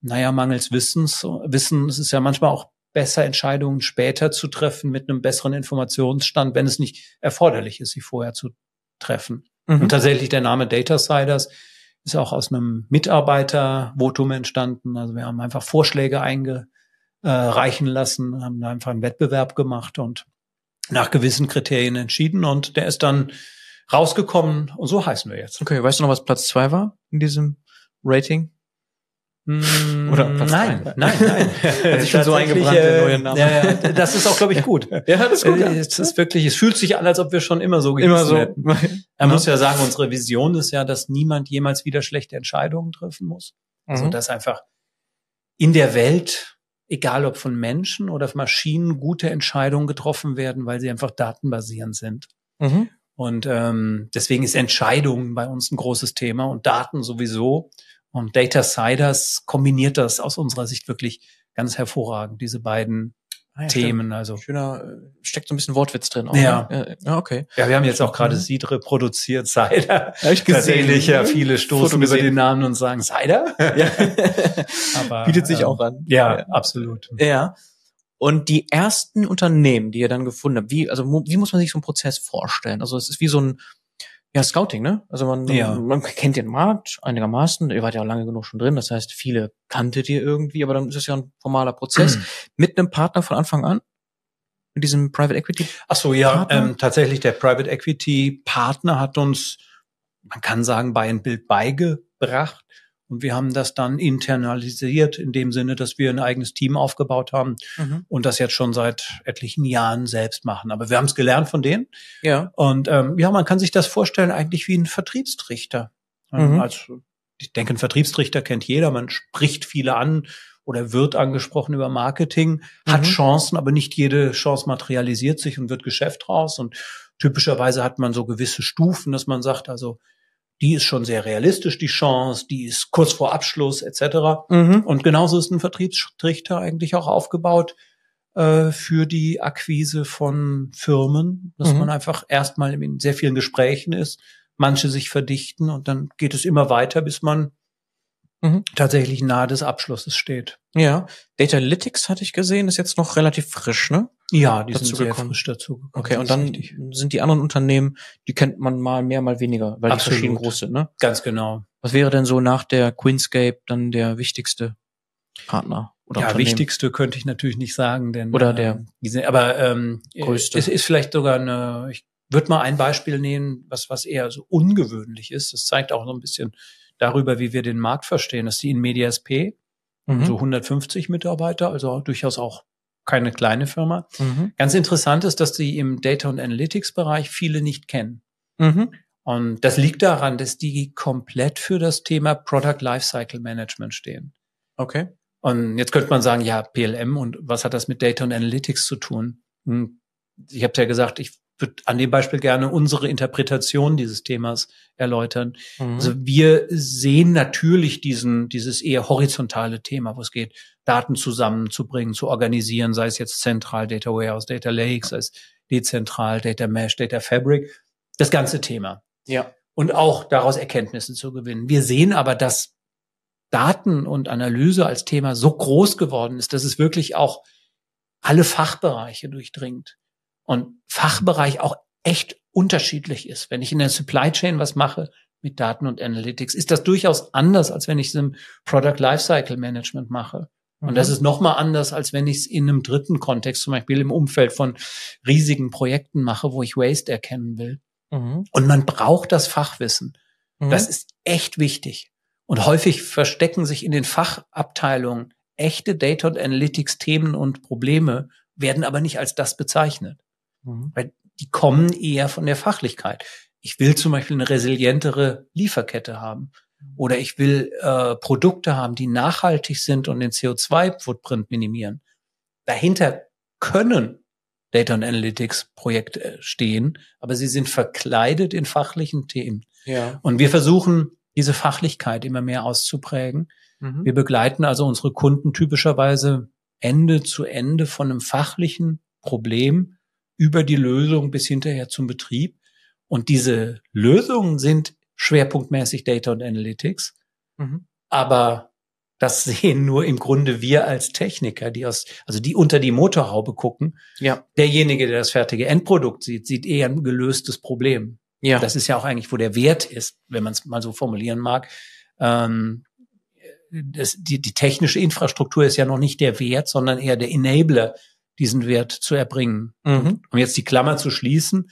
naja, mangels Wissens. Wissen, es ist ja manchmal auch besser, Entscheidungen später zu treffen mit einem besseren Informationsstand, wenn es nicht erforderlich ist, sie vorher zu treffen. Mhm. Und tatsächlich der Name Data Siders ist auch aus einem Mitarbeitervotum entstanden. Also wir haben einfach Vorschläge eingereichen lassen, haben einfach einen Wettbewerb gemacht und nach gewissen Kriterien entschieden und der ist dann rausgekommen und so heißen wir jetzt. Okay, weißt du noch, was Platz zwei war in diesem Rating? Oder Platz nein, drei? nein, nein. Hat sich schon so eingebrannt, der äh, neue Name. Ja, ja, das ist auch, glaube ich, gut. Ja, das ist gut, ja. Äh, Es ist wirklich, es fühlt sich an, als ob wir schon immer so Immer gehießen so. hätten. Man muss ja sagen, unsere Vision ist ja, dass niemand jemals wieder schlechte Entscheidungen treffen muss. Also Mhm. dass einfach in der Welt, egal ob von Menschen oder von Maschinen, gute Entscheidungen getroffen werden, weil sie einfach datenbasierend sind. Mhm. Und ähm, deswegen ist Entscheidung bei uns ein großes Thema und Daten sowieso. Und Data Siders kombiniert das aus unserer Sicht wirklich ganz hervorragend, diese beiden Ah, ja, stimmt. Themen. Also Schöner, äh, steckt so ein bisschen Wortwitz drin. Auch, Ja. ne? ja. Okay. ja, wir haben jetzt auch gerade Mhm. Cider produziert, Cider. Hab ich Tatsächlich, ja, viele stoßen über gesehen. den Namen und sagen Cider. Ja. Aber, Bietet sich ähm, auch an. Ja, Ja. absolut. Ja. Und die ersten Unternehmen, die ihr dann gefunden habt, wie, also wie muss man sich so einen Prozess vorstellen? Also es ist wie so ein ja, Scouting, ne? Also man, Ja. man kennt den Markt einigermaßen, ihr wart ja auch lange genug schon drin, das heißt, viele kanntet ihr irgendwie, aber dann ist es ja ein formaler Prozess mit einem Partner von Anfang an, mit diesem Private Equity. Ach so, ja, ähm, tatsächlich der Private Equity Partner hat uns, man kann sagen, bei ein Bild beigebracht. Und wir haben das dann internalisiert in dem Sinne, dass wir ein eigenes Team aufgebaut haben und das jetzt schon seit etlichen Jahren selbst machen. Aber wir haben es gelernt von denen. Ja. Und ähm, ja, man kann sich das vorstellen eigentlich wie ein Vertriebstrichter. Ähm, Mhm. Also ich denke, ein Vertriebstrichter kennt jeder. Man spricht viele an oder wird angesprochen über Marketing, hat Mhm. Chancen, aber nicht jede Chance materialisiert sich und wird Geschäft raus. Und typischerweise hat man so gewisse Stufen, dass man sagt, also die ist schon sehr realistisch, die Chance, die ist kurz vor Abschluss etc. Mhm. Und genauso ist ein Vertriebstrichter eigentlich auch aufgebaut äh, für die Akquise von Firmen, dass Mhm. man einfach erstmal in sehr vielen Gesprächen ist, manche sich verdichten und dann geht es immer weiter, bis man Mhm. tatsächlich nahe des Abschlusses steht. Ja. Data Analytics hatte ich gesehen, ist jetzt noch relativ frisch, ne? Ja, die Dazu sind sehr gekommen. frisch dazu gekommen. Okay, und ist dann richtig. sind die anderen Unternehmen, die kennt man mal mehr, mal weniger, weil die Absolut. verschieden groß sind, ne? Ganz genau. Was wäre denn so nach der Queenscape dann der wichtigste Partner oder ja, wichtigste könnte ich natürlich nicht sagen, denn Oder der ähm, diese, aber ähm, größte. Es ist vielleicht sogar eine. Ich würde mal ein Beispiel nehmen, was was eher so ungewöhnlich ist. Das zeigt auch so ein bisschen darüber, wie wir den Markt verstehen. Das ist die SP, Mhm. so 150 Mitarbeiter, also durchaus auch keine kleine Firma. Mhm. Ganz interessant ist, dass die im Data und Analytics Bereich viele nicht kennen. Mhm. Und das liegt daran, dass die komplett für das Thema Product Lifecycle Management stehen. Okay. Und jetzt könnte man sagen, ja, PLM und was hat das mit Data und Analytics zu tun? Hm, Ich habe ja gesagt, ich würde an dem Beispiel gerne unsere Interpretation dieses Themas erläutern. Mhm. Also wir sehen natürlich diesen, dieses eher horizontale Thema, wo es geht, Daten zusammenzubringen, zu organisieren, sei es jetzt zentral Data Warehouse, Data Lake, sei es dezentral Data Mesh, Data Fabric, das ganze Thema ja. und auch daraus Erkenntnisse zu gewinnen. Wir sehen aber, dass Daten und Analyse als Thema so groß geworden ist, dass es wirklich auch alle Fachbereiche durchdringt und Fachbereich auch echt unterschiedlich ist. Wenn ich in der Supply Chain was mache mit Daten und Analytics, ist das durchaus anders, als wenn ich es im Product Lifecycle Management mache. Und das ist nochmal anders, als wenn ich es in einem dritten Kontext, zum Beispiel im Umfeld von riesigen Projekten mache, wo ich Waste erkennen will. Mhm. Und man braucht das Fachwissen. Mhm. Das ist echt wichtig. Und häufig verstecken sich in den Fachabteilungen echte Data und Analytics Themen und Probleme, werden aber nicht als das bezeichnet. Mhm. Weil die kommen eher von der Fachlichkeit. Ich will zum Beispiel eine resilientere Lieferkette haben. Oder ich will äh, Produkte haben, die nachhaltig sind und den CO2-Footprint minimieren. Dahinter können Data und Analytics Projekte stehen, aber sie sind verkleidet in fachlichen Themen. Ja. Und wir versuchen, diese Fachlichkeit immer mehr auszuprägen. Mhm. Wir begleiten also unsere Kunden typischerweise Ende zu Ende von einem fachlichen Problem über die Lösung bis hinterher zum Betrieb. Und diese Lösungen sind schwerpunktmäßig Data und Analytics. Mhm. Aber das sehen nur im Grunde wir als Techniker, die aus, also die unter die Motorhaube gucken. Ja. Derjenige, der das fertige Endprodukt sieht, sieht eher ein gelöstes Problem. Ja. Das ist ja auch eigentlich, wo der Wert ist, wenn man es mal so formulieren mag. Ähm, das, die, die technische Infrastruktur ist ja noch nicht der Wert, sondern eher der Enabler, diesen Wert zu erbringen. Mhm. Um jetzt die Klammer zu schließen,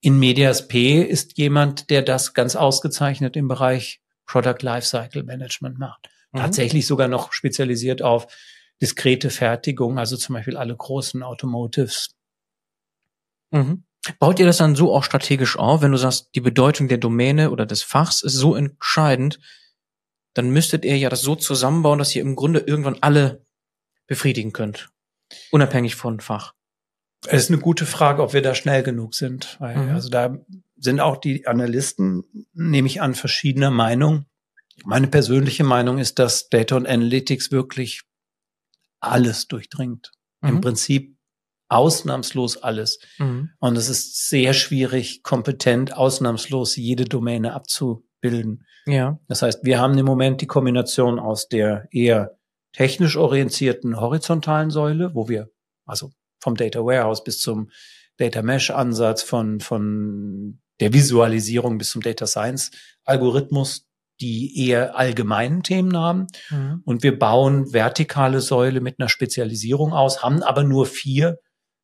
in Medias P ist jemand, der das ganz ausgezeichnet im Bereich Product Lifecycle Management macht. Mhm. Tatsächlich sogar noch spezialisiert auf diskrete Fertigung, also zum Beispiel alle großen Automotives. Mhm. Baut ihr das dann so auch strategisch auf, wenn du sagst, die Bedeutung der Domäne oder des Fachs ist so entscheidend, dann müsstet ihr ja das so zusammenbauen, dass ihr im Grunde irgendwann alle befriedigen könnt. Unabhängig von Fach. Es ist eine gute Frage, ob wir da schnell genug sind. Weil, mhm. Also da sind auch die Analysten, nehme ich an, verschiedener Meinung. Meine persönliche Meinung ist, dass Data und Analytics wirklich alles durchdringt. Mhm. Im Prinzip ausnahmslos alles. Mhm. Und es ist sehr schwierig, kompetent, ausnahmslos jede Domäne abzubilden. Ja. Das heißt, wir haben im Moment die Kombination aus der eher technisch orientierten horizontalen Säule, wo wir also vom Data Warehouse bis zum Data Mesh Ansatz, von, von der Visualisierung bis zum Data Science Algorithmus, die eher allgemeinen Themen haben. Mhm. Und wir bauen vertikale Säule mit einer Spezialisierung aus, haben aber nur vier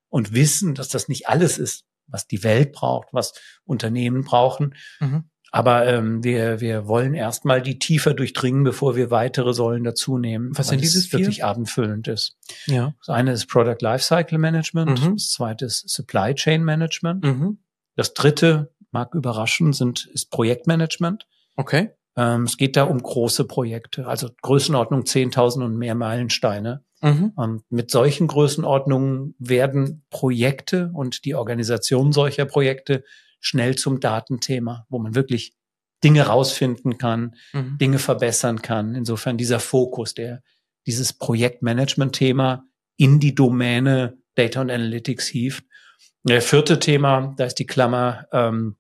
und wissen, dass das nicht alles ist, was die Welt braucht, was Unternehmen brauchen. Mhm. Aber ähm, wir, wir wollen erstmal die tiefer durchdringen, bevor wir weitere Säulen dazu nehmen. Was sind dieses vier? wirklich abendfüllend ist. Ja. Das eine ist Product Lifecycle Management, mhm. das zweite ist Supply Chain Management. Mhm. Das dritte, mag überraschen, sind, ist Projektmanagement. Okay. Ähm, es geht da um große Projekte, also Größenordnung 10.000 und mehr Meilensteine. Mhm. Und mit solchen Größenordnungen werden Projekte und die Organisation solcher Projekte schnell zum Datenthema, wo man wirklich Dinge rausfinden kann, mhm. Dinge verbessern kann. Insofern dieser Fokus, der dieses Projektmanagement-Thema in die Domäne Data und Analytics hieft. Der vierte Thema, da ist die Klammer ähm,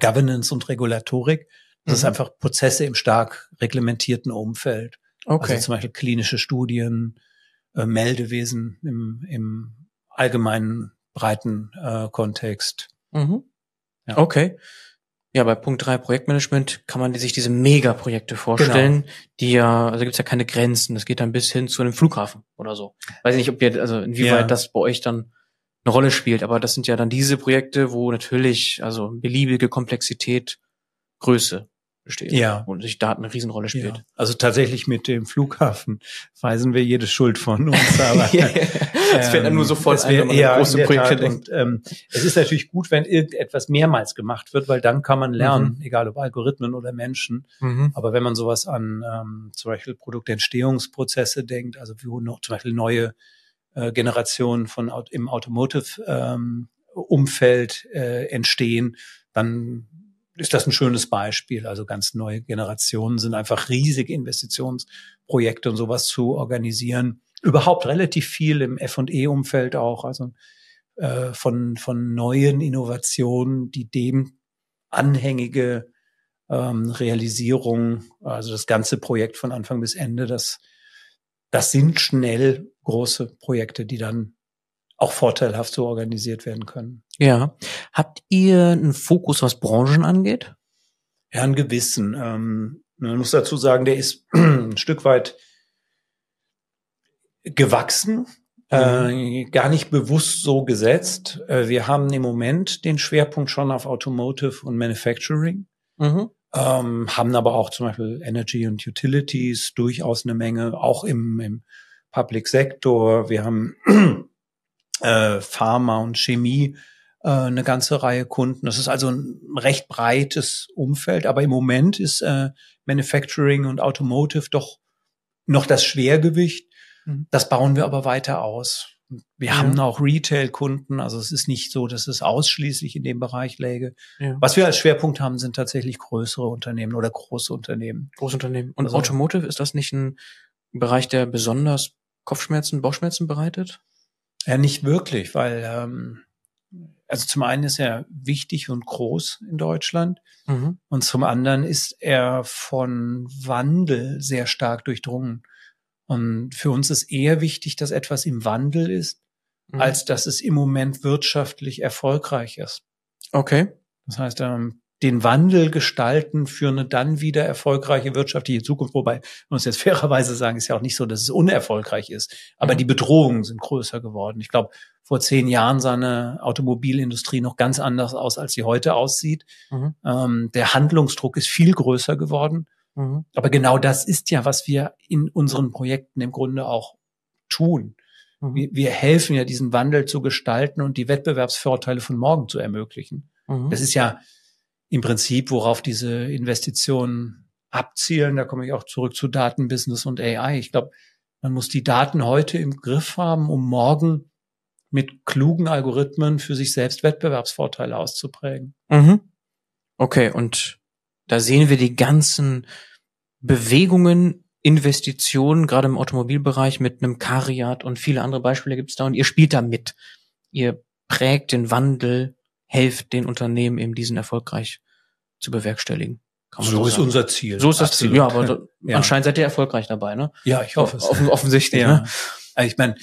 Governance und Regulatorik. Das mhm. ist einfach Prozesse im stark reglementierten Umfeld. Okay. Also zum Beispiel klinische Studien, äh, Meldewesen im, im allgemeinen breiten äh, Kontext. Mhm. Ja. Okay. Ja, bei Punkt drei Projektmanagement kann man sich diese Megaprojekte vorstellen, genau. die ja, also gibt's ja keine Grenzen. Das geht dann bis hin zu einem Flughafen oder so. Weiß ich nicht, ob ihr, also inwieweit ja. das bei euch dann eine Rolle spielt, aber das sind ja dann diese Projekte, wo natürlich, also beliebige Komplexität, Größe besteht. Ja. Und sich Daten eine Riesenrolle spielt. Ja. Also tatsächlich mit dem Flughafen weisen wir jede Schuld von uns. Aber yeah. es fällt dann nur sofort ein, wenn man ja, große Projekte denkt. Und, ähm, es ist natürlich gut, wenn irgendetwas mehrmals gemacht wird, weil dann kann man lernen, mhm. egal ob Algorithmen oder Menschen. Mhm. Aber wenn man sowas an ähm, zum Beispiel Produktentstehungsprozesse denkt, also wie noch zum Beispiel neue äh, Generationen von im Automotive ähm, Umfeld äh, entstehen, dann ist das ein schönes Beispiel. Also ganz neue Generationen sind einfach riesige Investitionsprojekte und sowas zu organisieren. Überhaupt relativ viel im F&E-Umfeld auch, also äh, von, von neuen Innovationen, die dem anhängige ähm, Realisierung, also das ganze Projekt von Anfang bis Ende, das, das sind schnell große Projekte, die dann auch vorteilhaft so organisiert werden können. Ja. Habt ihr einen Fokus, was Branchen angeht? Ja, einen gewissen. Ähm, man muss dazu sagen, der ist ein Stück weit gewachsen, mhm. äh, gar nicht bewusst so gesetzt. Äh, wir haben im Moment den Schwerpunkt schon auf Automotive und Manufacturing, mhm. ähm, haben aber auch zum Beispiel Energy und Utilities durchaus eine Menge, auch im, im Public Sektor. Wir haben äh, Pharma und Chemie äh, eine ganze Reihe Kunden. Das ist also ein recht breites Umfeld, aber im Moment ist äh, Manufacturing und Automotive doch noch das Schwergewicht. Mhm. Das bauen wir aber weiter aus. Wir ja. haben auch Retail-Kunden, also es ist nicht so, dass es ausschließlich in dem Bereich läge. Ja. Was wir als Schwerpunkt haben, sind tatsächlich größere Unternehmen oder große Unternehmen. Große Unternehmen. Und also, Automotive, ist das nicht ein Bereich, der besonders Kopfschmerzen, Bauchschmerzen bereitet? Ja, nicht wirklich, weil ähm, also zum einen ist er wichtig und groß in Deutschland mhm. und zum anderen ist er von Wandel sehr stark durchdrungen. Und für uns ist eher wichtig, dass etwas im Wandel ist, mhm. als dass es im Moment wirtschaftlich erfolgreich ist. Okay. Das heißt, ähm, den Wandel gestalten für eine dann wieder erfolgreiche wirtschaftliche Zukunft. Wobei, man muss jetzt fairerweise sagen, ist ja auch nicht so, dass es unerfolgreich ist. Aber mhm. die Bedrohungen sind größer geworden. Ich glaube, vor zehn Jahren sah eine Automobilindustrie noch ganz anders aus, als sie heute aussieht. Mhm. Ähm, der Handlungsdruck ist viel größer geworden. Mhm. Aber genau das ist ja, was wir in unseren Projekten im Grunde auch tun. Mhm. Wir, wir, helfen ja, diesen Wandel zu gestalten und die Wettbewerbsvorteile von morgen zu ermöglichen. Mhm. Das ist ja im Prinzip, worauf diese Investitionen abzielen. Da komme ich auch zurück zu Datenbusiness und AI. Ich glaube, man muss die Daten heute im Griff haben, um morgen mit klugen Algorithmen für sich selbst Wettbewerbsvorteile auszuprägen. Mhm. Okay, und da sehen wir die ganzen Bewegungen, Investitionen, gerade im Automobilbereich mit einem Cariat und viele andere Beispiele gibt es da und ihr spielt da mit. Ihr prägt den Wandel helft den Unternehmen eben diesen erfolgreich zu bewerkstelligen. so, so ist unser Ziel. So ist das Absolut. Ziel. Ja, aber ja. anscheinend seid ihr erfolgreich dabei, ne? Ja, ich hoffe es. Offen, offensichtlich. Ja. Ne? Also ich meine,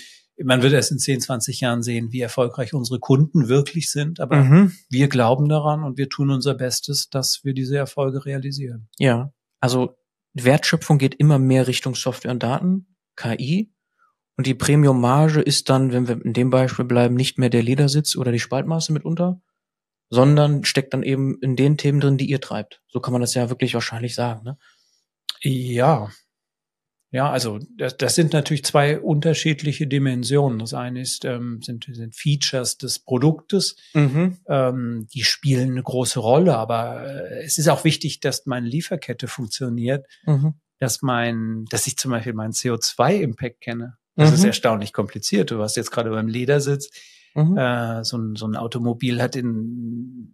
man wird erst in 10, 20 Jahren sehen, wie erfolgreich unsere Kunden wirklich sind. Aber mhm. wir glauben daran und wir tun unser Bestes, dass wir diese Erfolge realisieren. Ja, also Wertschöpfung geht immer mehr Richtung Software und Daten, KI. Und die Premium-Marge ist dann, wenn wir in dem Beispiel bleiben, nicht mehr der Ledersitz oder die Spaltmaße mitunter, sondern steckt dann eben in den Themen drin, die ihr treibt. So kann man das ja wirklich wahrscheinlich sagen, ne? Ja. Ja, also das, das sind natürlich zwei unterschiedliche Dimensionen. Das eine ist, ähm, sind, sind Features des Produktes, mhm. ähm, die spielen eine große Rolle, aber äh, es ist auch wichtig, dass meine Lieferkette funktioniert, mhm. dass mein, dass ich zum Beispiel meinen CO2-Impact kenne. Das mhm. ist erstaunlich kompliziert. Du hast jetzt gerade beim Ledersitz Mhm. Äh, so, ein, so ein Automobil hat in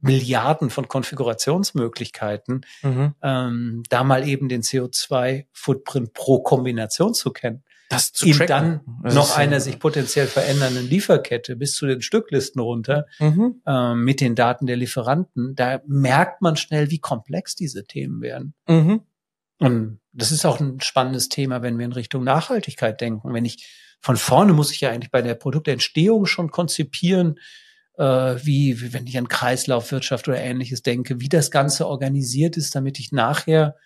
Milliarden von Konfigurationsmöglichkeiten, mhm. ähm, da mal eben den CO2-Footprint pro Kombination zu kennen. Das zu in dann das noch einer sich potenziell verändernden Lieferkette bis zu den Stücklisten runter mhm. äh, mit den Daten der Lieferanten, da merkt man schnell, wie komplex diese Themen werden. Mhm. Und das ist auch ein spannendes Thema, wenn wir in Richtung Nachhaltigkeit denken. Wenn ich von vorne muss ich ja eigentlich bei der Produktentstehung schon konzipieren, äh, wie, wie wenn ich an Kreislaufwirtschaft oder ähnliches denke, wie das Ganze organisiert ist, damit ich nachher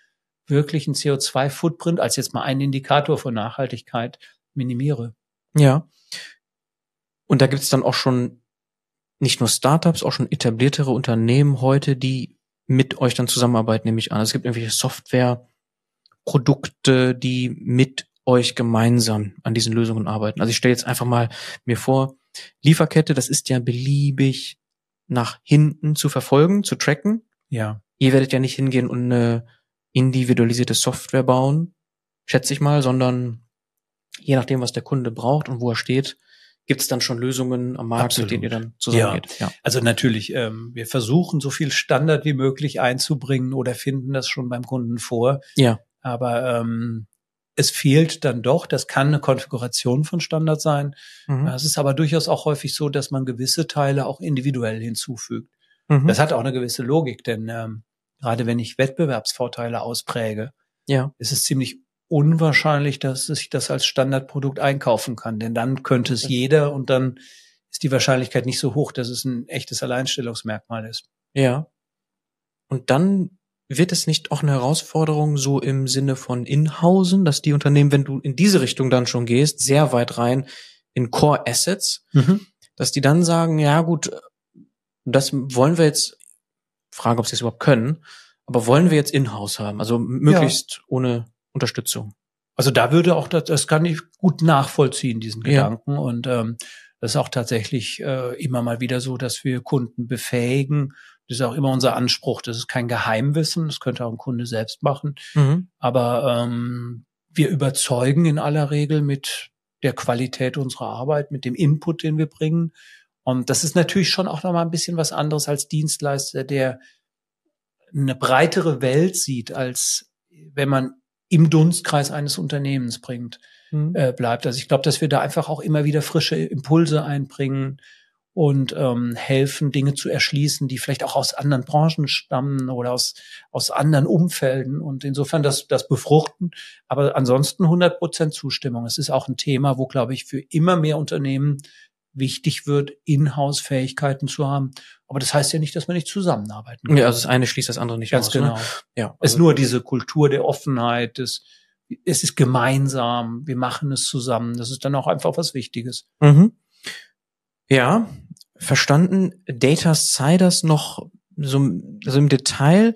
wirklich einen CO2-Footprint als jetzt mal einen Indikator von Nachhaltigkeit minimiere. Ja. Und da gibt es dann auch schon nicht nur Startups, auch schon etabliertere Unternehmen heute, die mit euch dann zusammenarbeiten, nehme ich an. Also es gibt irgendwelche Softwareprodukte, die mit euch gemeinsam an diesen Lösungen arbeiten. Also ich stelle jetzt einfach mal mir vor, Lieferkette, das ist ja beliebig nach hinten zu verfolgen, zu tracken. Ja. Ihr werdet ja nicht hingehen und eine individualisierte Software bauen, schätze ich mal, sondern je nachdem, was der Kunde braucht und wo er steht, gibt es dann schon Lösungen am Markt, Absolut. mit denen ihr dann zusammengeht. Ja. ja. Also natürlich, ähm, wir versuchen so viel Standard wie möglich einzubringen oder finden das schon beim Kunden vor. Ja. Aber ähm, es fehlt dann doch, das kann eine Konfiguration von Standard sein. Mhm. Es ist aber durchaus auch häufig so, dass man gewisse Teile auch individuell hinzufügt. Mhm. Das hat auch eine gewisse Logik, denn ähm, gerade wenn ich Wettbewerbsvorteile auspräge, ja. ist es ziemlich unwahrscheinlich, dass ich das als Standardprodukt einkaufen kann. Denn dann könnte es jeder und dann ist die Wahrscheinlichkeit nicht so hoch, dass es ein echtes Alleinstellungsmerkmal ist. Ja. Und dann wird es nicht auch eine Herausforderung so im Sinne von Inhausen, dass die Unternehmen, wenn du in diese Richtung dann schon gehst, sehr weit rein in Core Assets, mhm. dass die dann sagen, ja gut, das wollen wir jetzt, frage, ob sie es überhaupt können, aber wollen wir jetzt in-house haben, also möglichst ja. ohne Unterstützung. Also da würde auch das, das kann ich gut nachvollziehen, diesen Gedanken. Ja. Und ähm, das ist auch tatsächlich äh, immer mal wieder so, dass wir Kunden befähigen, das ist auch immer unser Anspruch. Das ist kein Geheimwissen, das könnte auch ein Kunde selbst machen. Mhm. Aber ähm, wir überzeugen in aller Regel mit der Qualität unserer Arbeit, mit dem Input, den wir bringen. Und das ist natürlich schon auch nochmal ein bisschen was anderes als Dienstleister, der eine breitere Welt sieht, als wenn man im Dunstkreis eines Unternehmens bringt, mhm. äh, bleibt. Also ich glaube, dass wir da einfach auch immer wieder frische Impulse einbringen, und ähm, helfen, Dinge zu erschließen, die vielleicht auch aus anderen Branchen stammen oder aus, aus anderen Umfelden und insofern das, das befruchten. Aber ansonsten 100 Prozent Zustimmung. Es ist auch ein Thema, wo, glaube ich, für immer mehr Unternehmen wichtig wird, Inhouse-Fähigkeiten zu haben. Aber das heißt ja nicht, dass man nicht zusammenarbeiten kann. Ja, also das eine schließt das andere nicht Ganz aus. genau. Ne? Ja, Es also, ist nur diese Kultur der Offenheit, des, es ist gemeinsam, wir machen es zusammen. Das ist dann auch einfach was Wichtiges. mhm. Ja, verstanden. Data Siders noch so also im Detail.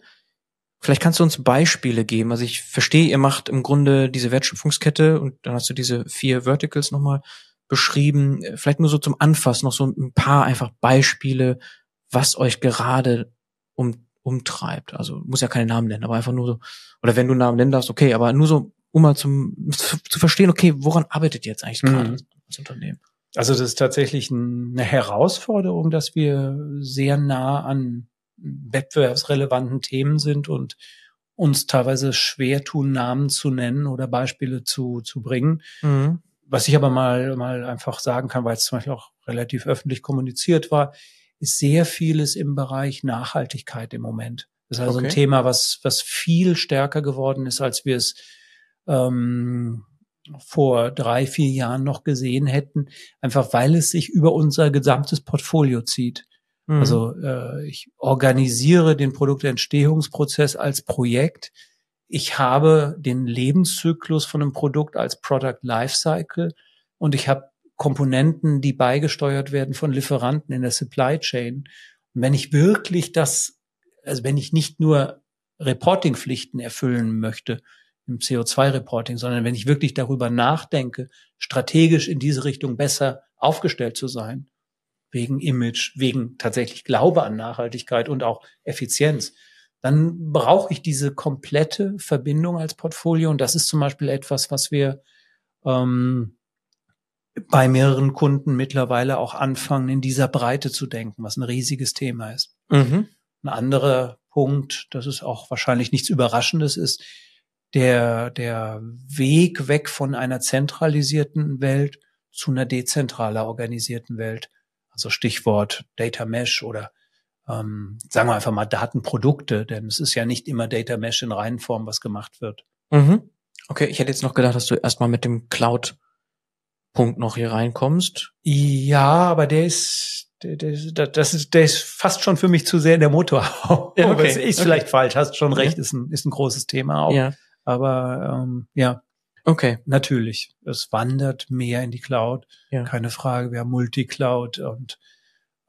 Vielleicht kannst du uns Beispiele geben. Also ich verstehe, ihr macht im Grunde diese Wertschöpfungskette und dann hast du diese vier Verticals nochmal beschrieben. Vielleicht nur so zum Anfassen noch so ein paar einfach Beispiele, was euch gerade um, umtreibt. Also muss ja keine Namen nennen, aber einfach nur so, oder wenn du einen Namen nennen darfst, okay, aber nur so, um mal zum zu, zu verstehen, okay, woran arbeitet ihr jetzt eigentlich gerade Mhm. als, als Unternehmen? Also das ist tatsächlich ein- eine Herausforderung, dass wir sehr nah an wettbewerbsrelevanten Themen sind und uns teilweise schwer tun, Namen zu nennen oder Beispiele zu, zu bringen. Mhm. Was ich aber mal, mal einfach sagen kann, weil es zum Beispiel auch relativ öffentlich kommuniziert war, ist sehr vieles im Bereich Nachhaltigkeit im Moment. Das ist also Okay. ein Thema, was, was viel stärker geworden ist, als wir es ähm, vor drei, vier Jahren noch gesehen hätten, einfach weil es sich über unser gesamtes Portfolio zieht. Mhm. Also äh, ich organisiere den Produktentstehungsprozess als Projekt. Ich habe den Lebenszyklus von einem Produkt als Product Lifecycle und ich habe Komponenten, die beigesteuert werden von Lieferanten in der Supply Chain. Und wenn ich wirklich das, also wenn ich nicht nur Reportingpflichten erfüllen möchte im CO2-Reporting, sondern wenn ich wirklich darüber nachdenke, strategisch in diese Richtung besser aufgestellt zu sein, wegen Image, wegen tatsächlich Glaube an Nachhaltigkeit und auch Effizienz, dann brauche ich diese komplette Verbindung als Portfolio. Und das ist zum Beispiel etwas, was wir ähm, bei mehreren Kunden mittlerweile auch anfangen, in dieser Breite zu denken, was ein riesiges Thema ist. Mhm. Ein anderer Punkt, das ist auch wahrscheinlich nichts Überraschendes, ist der, der Weg weg von einer zentralisierten Welt zu einer dezentraler organisierten Welt. Also Stichwort Data Mesh oder ähm, sagen wir einfach mal Datenprodukte, denn es ist ja nicht immer Data Mesh in reinen Form, was gemacht wird. Mhm. Okay, ich hätte jetzt noch gedacht, dass du erstmal mit dem Cloud-Punkt noch hier reinkommst. Ja, aber der ist, der, das ist, der ist fast schon für mich zu sehr der Motor. Ja, okay, ist okay. vielleicht falsch, hast schon Ja. recht, ist ein, ist ein großes Thema auch. Ja. Aber ähm, ja, Okay. natürlich, es wandert mehr in die Cloud, Ja. keine Frage. Wir haben Multicloud und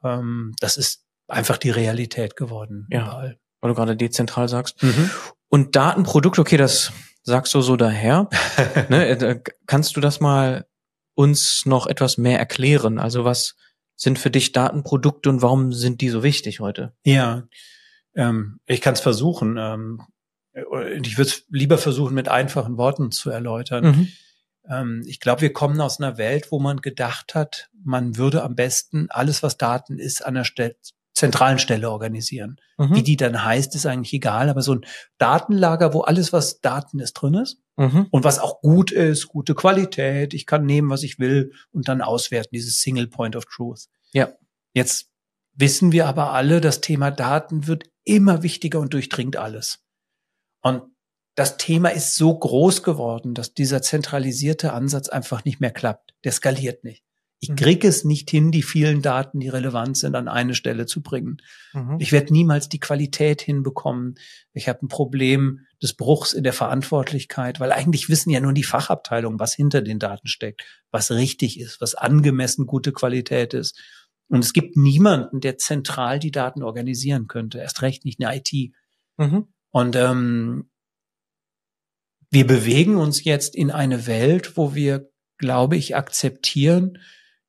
ähm, das ist einfach die Realität geworden Ja. überall. Weil du gerade dezentral sagst. Und Datenprodukt, okay, das sagst du so daher. ne, äh, kannst du das mal uns noch etwas mehr erklären? Also was sind für dich Datenprodukte und warum sind die so wichtig heute? Ja, ähm, ich kann es versuchen. Ähm, und ich würde es lieber versuchen, mit einfachen Worten zu erläutern. Mhm. Ähm, ich glaube, wir kommen aus einer Welt, wo man gedacht hat, man würde am besten alles, was Daten ist, an einer Stelle, zentralen Stelle organisieren. Mhm. Wie die dann heißt, ist eigentlich egal, aber so ein Datenlager, wo alles, was Daten ist, drin ist Mhm. und was auch gut ist, gute Qualität, ich kann nehmen, was ich will und dann auswerten, dieses Single Point of Truth. Ja. Jetzt wissen wir aber alle, das Thema Daten wird immer wichtiger und durchdringt alles. Und das Thema ist so groß geworden, dass dieser zentralisierte Ansatz einfach nicht mehr klappt. Der skaliert nicht. Ich Mhm. kriege es nicht hin, die vielen Daten, die relevant sind, an eine Stelle zu bringen. Mhm. Ich werde niemals die Qualität hinbekommen. Ich habe ein Problem des Bruchs in der Verantwortlichkeit, weil eigentlich wissen ja nur die Fachabteilungen, was hinter den Daten steckt, was richtig ist, was angemessen gute Qualität ist. Und es gibt niemanden, der zentral die Daten organisieren könnte. Erst recht nicht eine IT. Mhm. Und ähm, wir bewegen uns jetzt in eine Welt, wo wir, glaube ich, akzeptieren,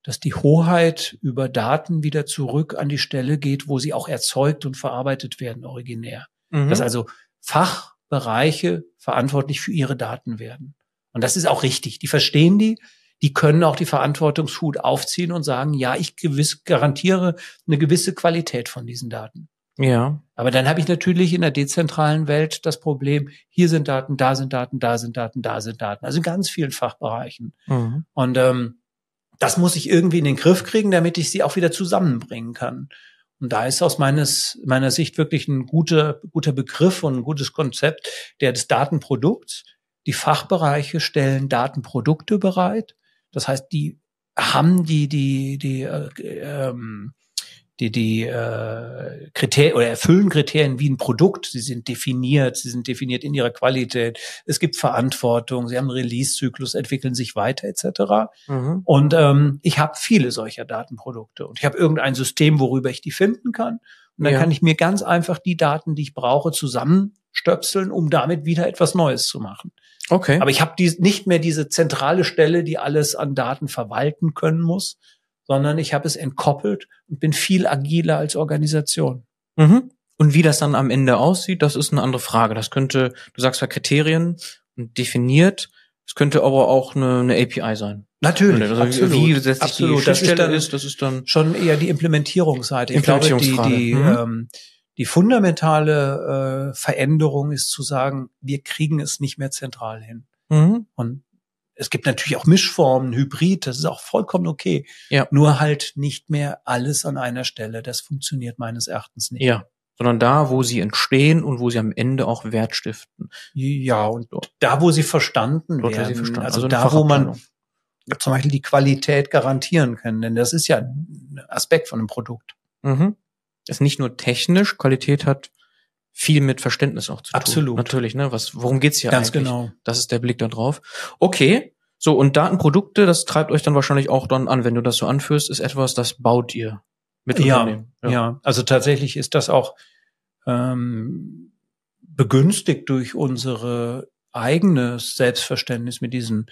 dass die Hoheit über Daten wieder zurück an die Stelle geht, wo sie auch erzeugt und verarbeitet werden, originär. Mhm. Dass also Fachbereiche verantwortlich für ihre Daten werden. Und das ist auch richtig. Die verstehen die, die können auch die Verantwortungshut aufziehen und sagen, ja, ich gewiss garantiere eine gewisse Qualität von diesen Daten. Ja. Aber dann habe ich natürlich in der dezentralen Welt das Problem, hier sind Daten, da sind Daten, da sind Daten, da sind Daten. Also in ganz vielen Fachbereichen. Mhm. Und ähm, das muss ich irgendwie in den Griff kriegen, damit ich sie auch wieder zusammenbringen kann. Und da ist aus meines, meiner Sicht wirklich ein guter, guter Begriff und ein gutes Konzept der des Datenprodukts. Die Fachbereiche stellen Datenprodukte bereit. Das heißt, die haben die die die äh, ähm, die die äh, Kriterien oder erfüllen Kriterien wie ein Produkt. Sie sind definiert, sie sind definiert in ihrer Qualität. Es gibt Verantwortung, sie haben einen Release-Zyklus, entwickeln sich weiter etc. Mhm. Und ähm, ich habe viele solcher Datenprodukte und ich habe irgendein System, worüber ich die finden kann. Und dann ja. kann ich mir ganz einfach die Daten, die ich brauche, zusammenstöpseln, um damit wieder etwas Neues zu machen. Okay. Aber ich habe nicht mehr diese zentrale Stelle, die alles an Daten verwalten können muss, sondern ich habe es entkoppelt und bin viel agiler als Organisation. Mhm. Und wie das dann am Ende aussieht, das ist eine andere Frage. Das könnte, du sagst ja Kriterien und definiert, es könnte aber auch eine, eine API sein. Natürlich, also absolut. Wie letztlich absolut. die das ist, dann, ist, das ist dann schon eher die Implementierungsseite. Ich glaube, die, die, mhm. ähm, die fundamentale äh, Veränderung ist zu sagen, wir kriegen es nicht mehr zentral hin. Mhm. Und es gibt natürlich auch Mischformen, Hybrid, das ist auch vollkommen okay. Ja. Nur halt nicht mehr alles an einer Stelle. Das funktioniert meines Erachtens nicht. Ja. Sondern da, wo sie entstehen und wo sie am Ende auch Wert stiften. Ja, und dort. da, wo sie verstanden Dort, werden. Sie verstanden. Also, also da, wo man zum Beispiel die Qualität garantieren kann. Denn das ist ja ein Aspekt von einem Produkt. Mhm. Ist nicht nur technisch, Qualität hat viel mit Verständnis auch zu tun. Absolut. Natürlich, ne? Was, worum geht's hier Ganz eigentlich? genau. Das ist der Blick da drauf. Okay. So, und Datenprodukte, das treibt euch dann wahrscheinlich auch dann an, wenn du das so anführst, ist etwas, das baut ihr mit ja, Unternehmen. Ja, ja. also tatsächlich ist das auch ähm, begünstigt durch unsere eigenes Selbstverständnis mit diesen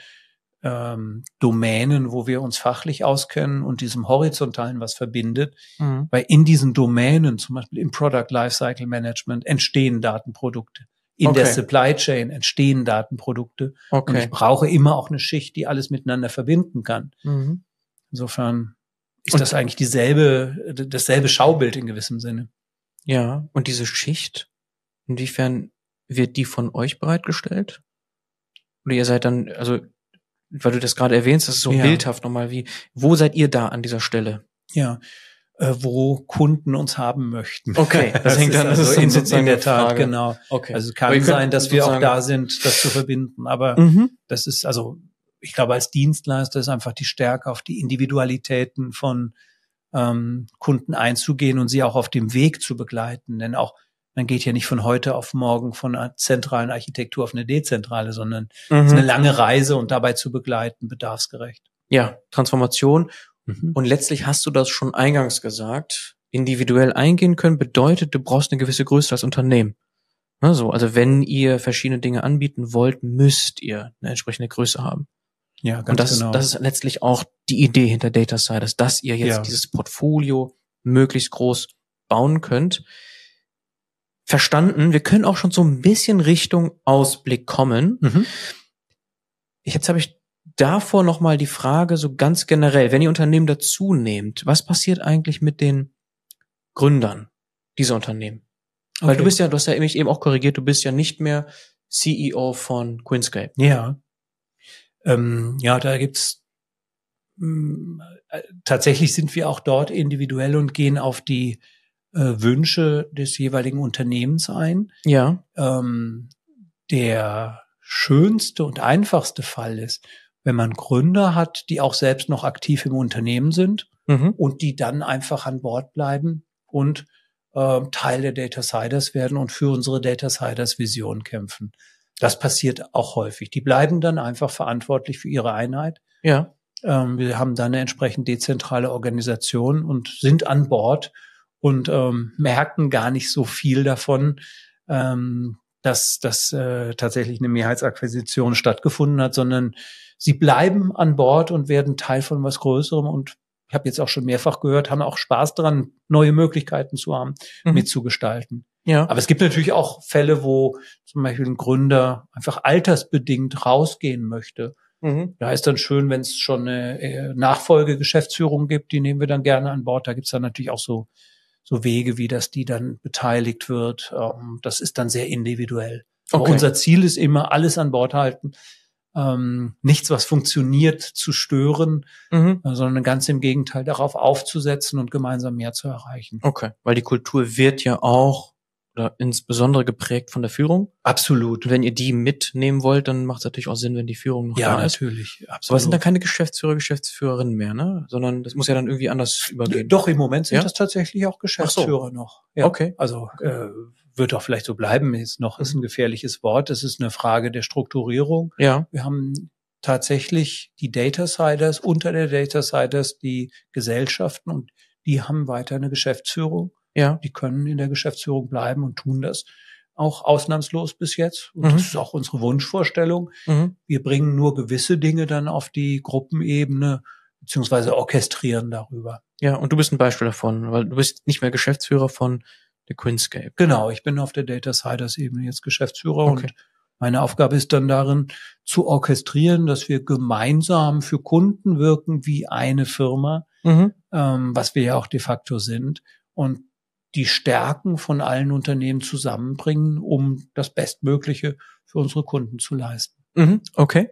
ähm, Domänen, wo wir uns fachlich auskennen und diesem Horizontalen was verbindet. Mhm. Weil in diesen Domänen, zum Beispiel im Product Lifecycle Management, entstehen Datenprodukte. In okay. der Supply Chain entstehen Datenprodukte. Okay. Und ich brauche immer auch eine Schicht, die alles miteinander verbinden kann. Mhm. Insofern ist und das eigentlich dieselbe, dasselbe Schaubild in gewissem Sinne. Ja, und diese Schicht, inwiefern wird die von euch bereitgestellt? Oder ihr seid dann, also weil du das gerade erwähnst, das ist so ja. bildhaft nochmal wie, wo seid ihr da an dieser Stelle? Ja, äh, wo Kunden uns haben möchten. Okay, das, das hängt dann also in, in, der Tat, Frage. genau. Okay. Also kann sein, dass wir auch da sind, das zu verbinden, aber mhm. das ist also, ich glaube, als Dienstleister ist einfach die Stärke auf die Individualitäten von ähm, Kunden einzugehen und sie auch auf dem Weg zu begleiten, denn auch man geht ja nicht von heute auf morgen von einer zentralen Architektur auf eine dezentrale, sondern mhm. es ist eine lange Reise und dabei zu begleiten, bedarfsgerecht. Ja, Transformation. Mhm. Und letztlich hast du das schon eingangs gesagt. Individuell eingehen können bedeutet, du brauchst eine gewisse Größe als Unternehmen. Also, also wenn ihr verschiedene Dinge anbieten wollt, müsst ihr eine entsprechende Größe haben. Ja, ganz und das, genau. das ist letztlich auch die Idee hinter Data Science, dass ihr jetzt ja. dieses Portfolio möglichst groß bauen könnt verstanden. Wir können auch schon so ein bisschen Richtung Ausblick kommen. Mhm. Jetzt habe ich davor noch mal die Frage so ganz generell, wenn ihr Unternehmen dazu nehmt, was passiert eigentlich mit den Gründern dieser Unternehmen? Okay. Weil du bist ja, du hast ja mich eben auch korrigiert, du bist ja nicht mehr CEO von Queenscape. Ja. Ähm, ja, da gibt's mh, äh, tatsächlich sind wir auch dort individuell und gehen auf die Wünsche des jeweiligen Unternehmens ein. Ja. Ähm, der schönste und einfachste Fall ist, wenn man Gründer hat, die auch selbst noch aktiv im Unternehmen sind mhm. und die dann einfach an Bord bleiben und äh, Teil der Data Siders werden und für unsere Data Siders Vision kämpfen. Das passiert auch häufig. Die bleiben dann einfach verantwortlich für ihre Einheit. Ja. Ähm, wir haben dann eine entsprechend dezentrale Organisation und sind an Bord und ähm, merken gar nicht so viel davon, ähm, dass, dass äh, tatsächlich eine Mehrheitsakquisition stattgefunden hat, sondern sie bleiben an Bord und werden Teil von was Größerem und ich habe jetzt auch schon mehrfach gehört, haben auch Spaß daran, neue Möglichkeiten zu haben, mhm. mitzugestalten. Ja. Aber es gibt natürlich auch Fälle, wo zum Beispiel ein Gründer einfach altersbedingt rausgehen möchte. Mhm. Da ist dann schön, wenn es schon eine äh, Nachfolgegeschäftsführung gibt, die nehmen wir dann gerne an Bord. Da gibt's dann natürlich auch so so Wege, wie das die dann beteiligt wird. Ähm, das ist dann sehr individuell. Okay. Aber unser Ziel ist immer, alles an Bord halten, ähm, nichts, was funktioniert, zu stören, mhm. Äh, sondern ganz im Gegenteil darauf aufzusetzen und gemeinsam mehr zu erreichen. Okay, weil die Kultur wird ja auch oder insbesondere geprägt von der Führung. Absolut. Und wenn ihr die mitnehmen wollt, dann macht es natürlich auch Sinn, wenn die Führung noch Ja, da ist. natürlich. Absolut. Aber es sind dann keine Geschäftsführer, Geschäftsführerinnen mehr, ne? Sondern das muss ja dann irgendwie anders übergehen. Doch, im Moment sind Ja? das tatsächlich auch Geschäftsführer noch. Ja. Okay. Also äh, wird auch vielleicht so bleiben. Ist noch ist ein gefährliches Wort. Es ist eine Frage der Strukturierung. Ja. Wir haben tatsächlich die Data Siders unter der Data Siders die Gesellschaften und die haben weiter eine Geschäftsführung. Ja. Die können in der Geschäftsführung bleiben und tun das auch ausnahmslos bis jetzt. Und Mhm. das ist auch unsere Wunschvorstellung. Mhm. Wir bringen nur gewisse Dinge dann auf die Gruppenebene beziehungsweise orchestrieren darüber. Ja, und du bist ein Beispiel davon, weil du bist nicht mehr Geschäftsführer von The Quinscape. Genau, ich bin auf der Data Siders Ebene jetzt Geschäftsführer Okay. und meine Aufgabe ist dann darin zu orchestrieren, dass wir gemeinsam für Kunden wirken wie eine Firma, Mhm. ähm, was wir ja auch de facto sind und die Stärken von allen Unternehmen zusammenbringen, um das Bestmögliche für unsere Kunden zu leisten. Mhm. Okay.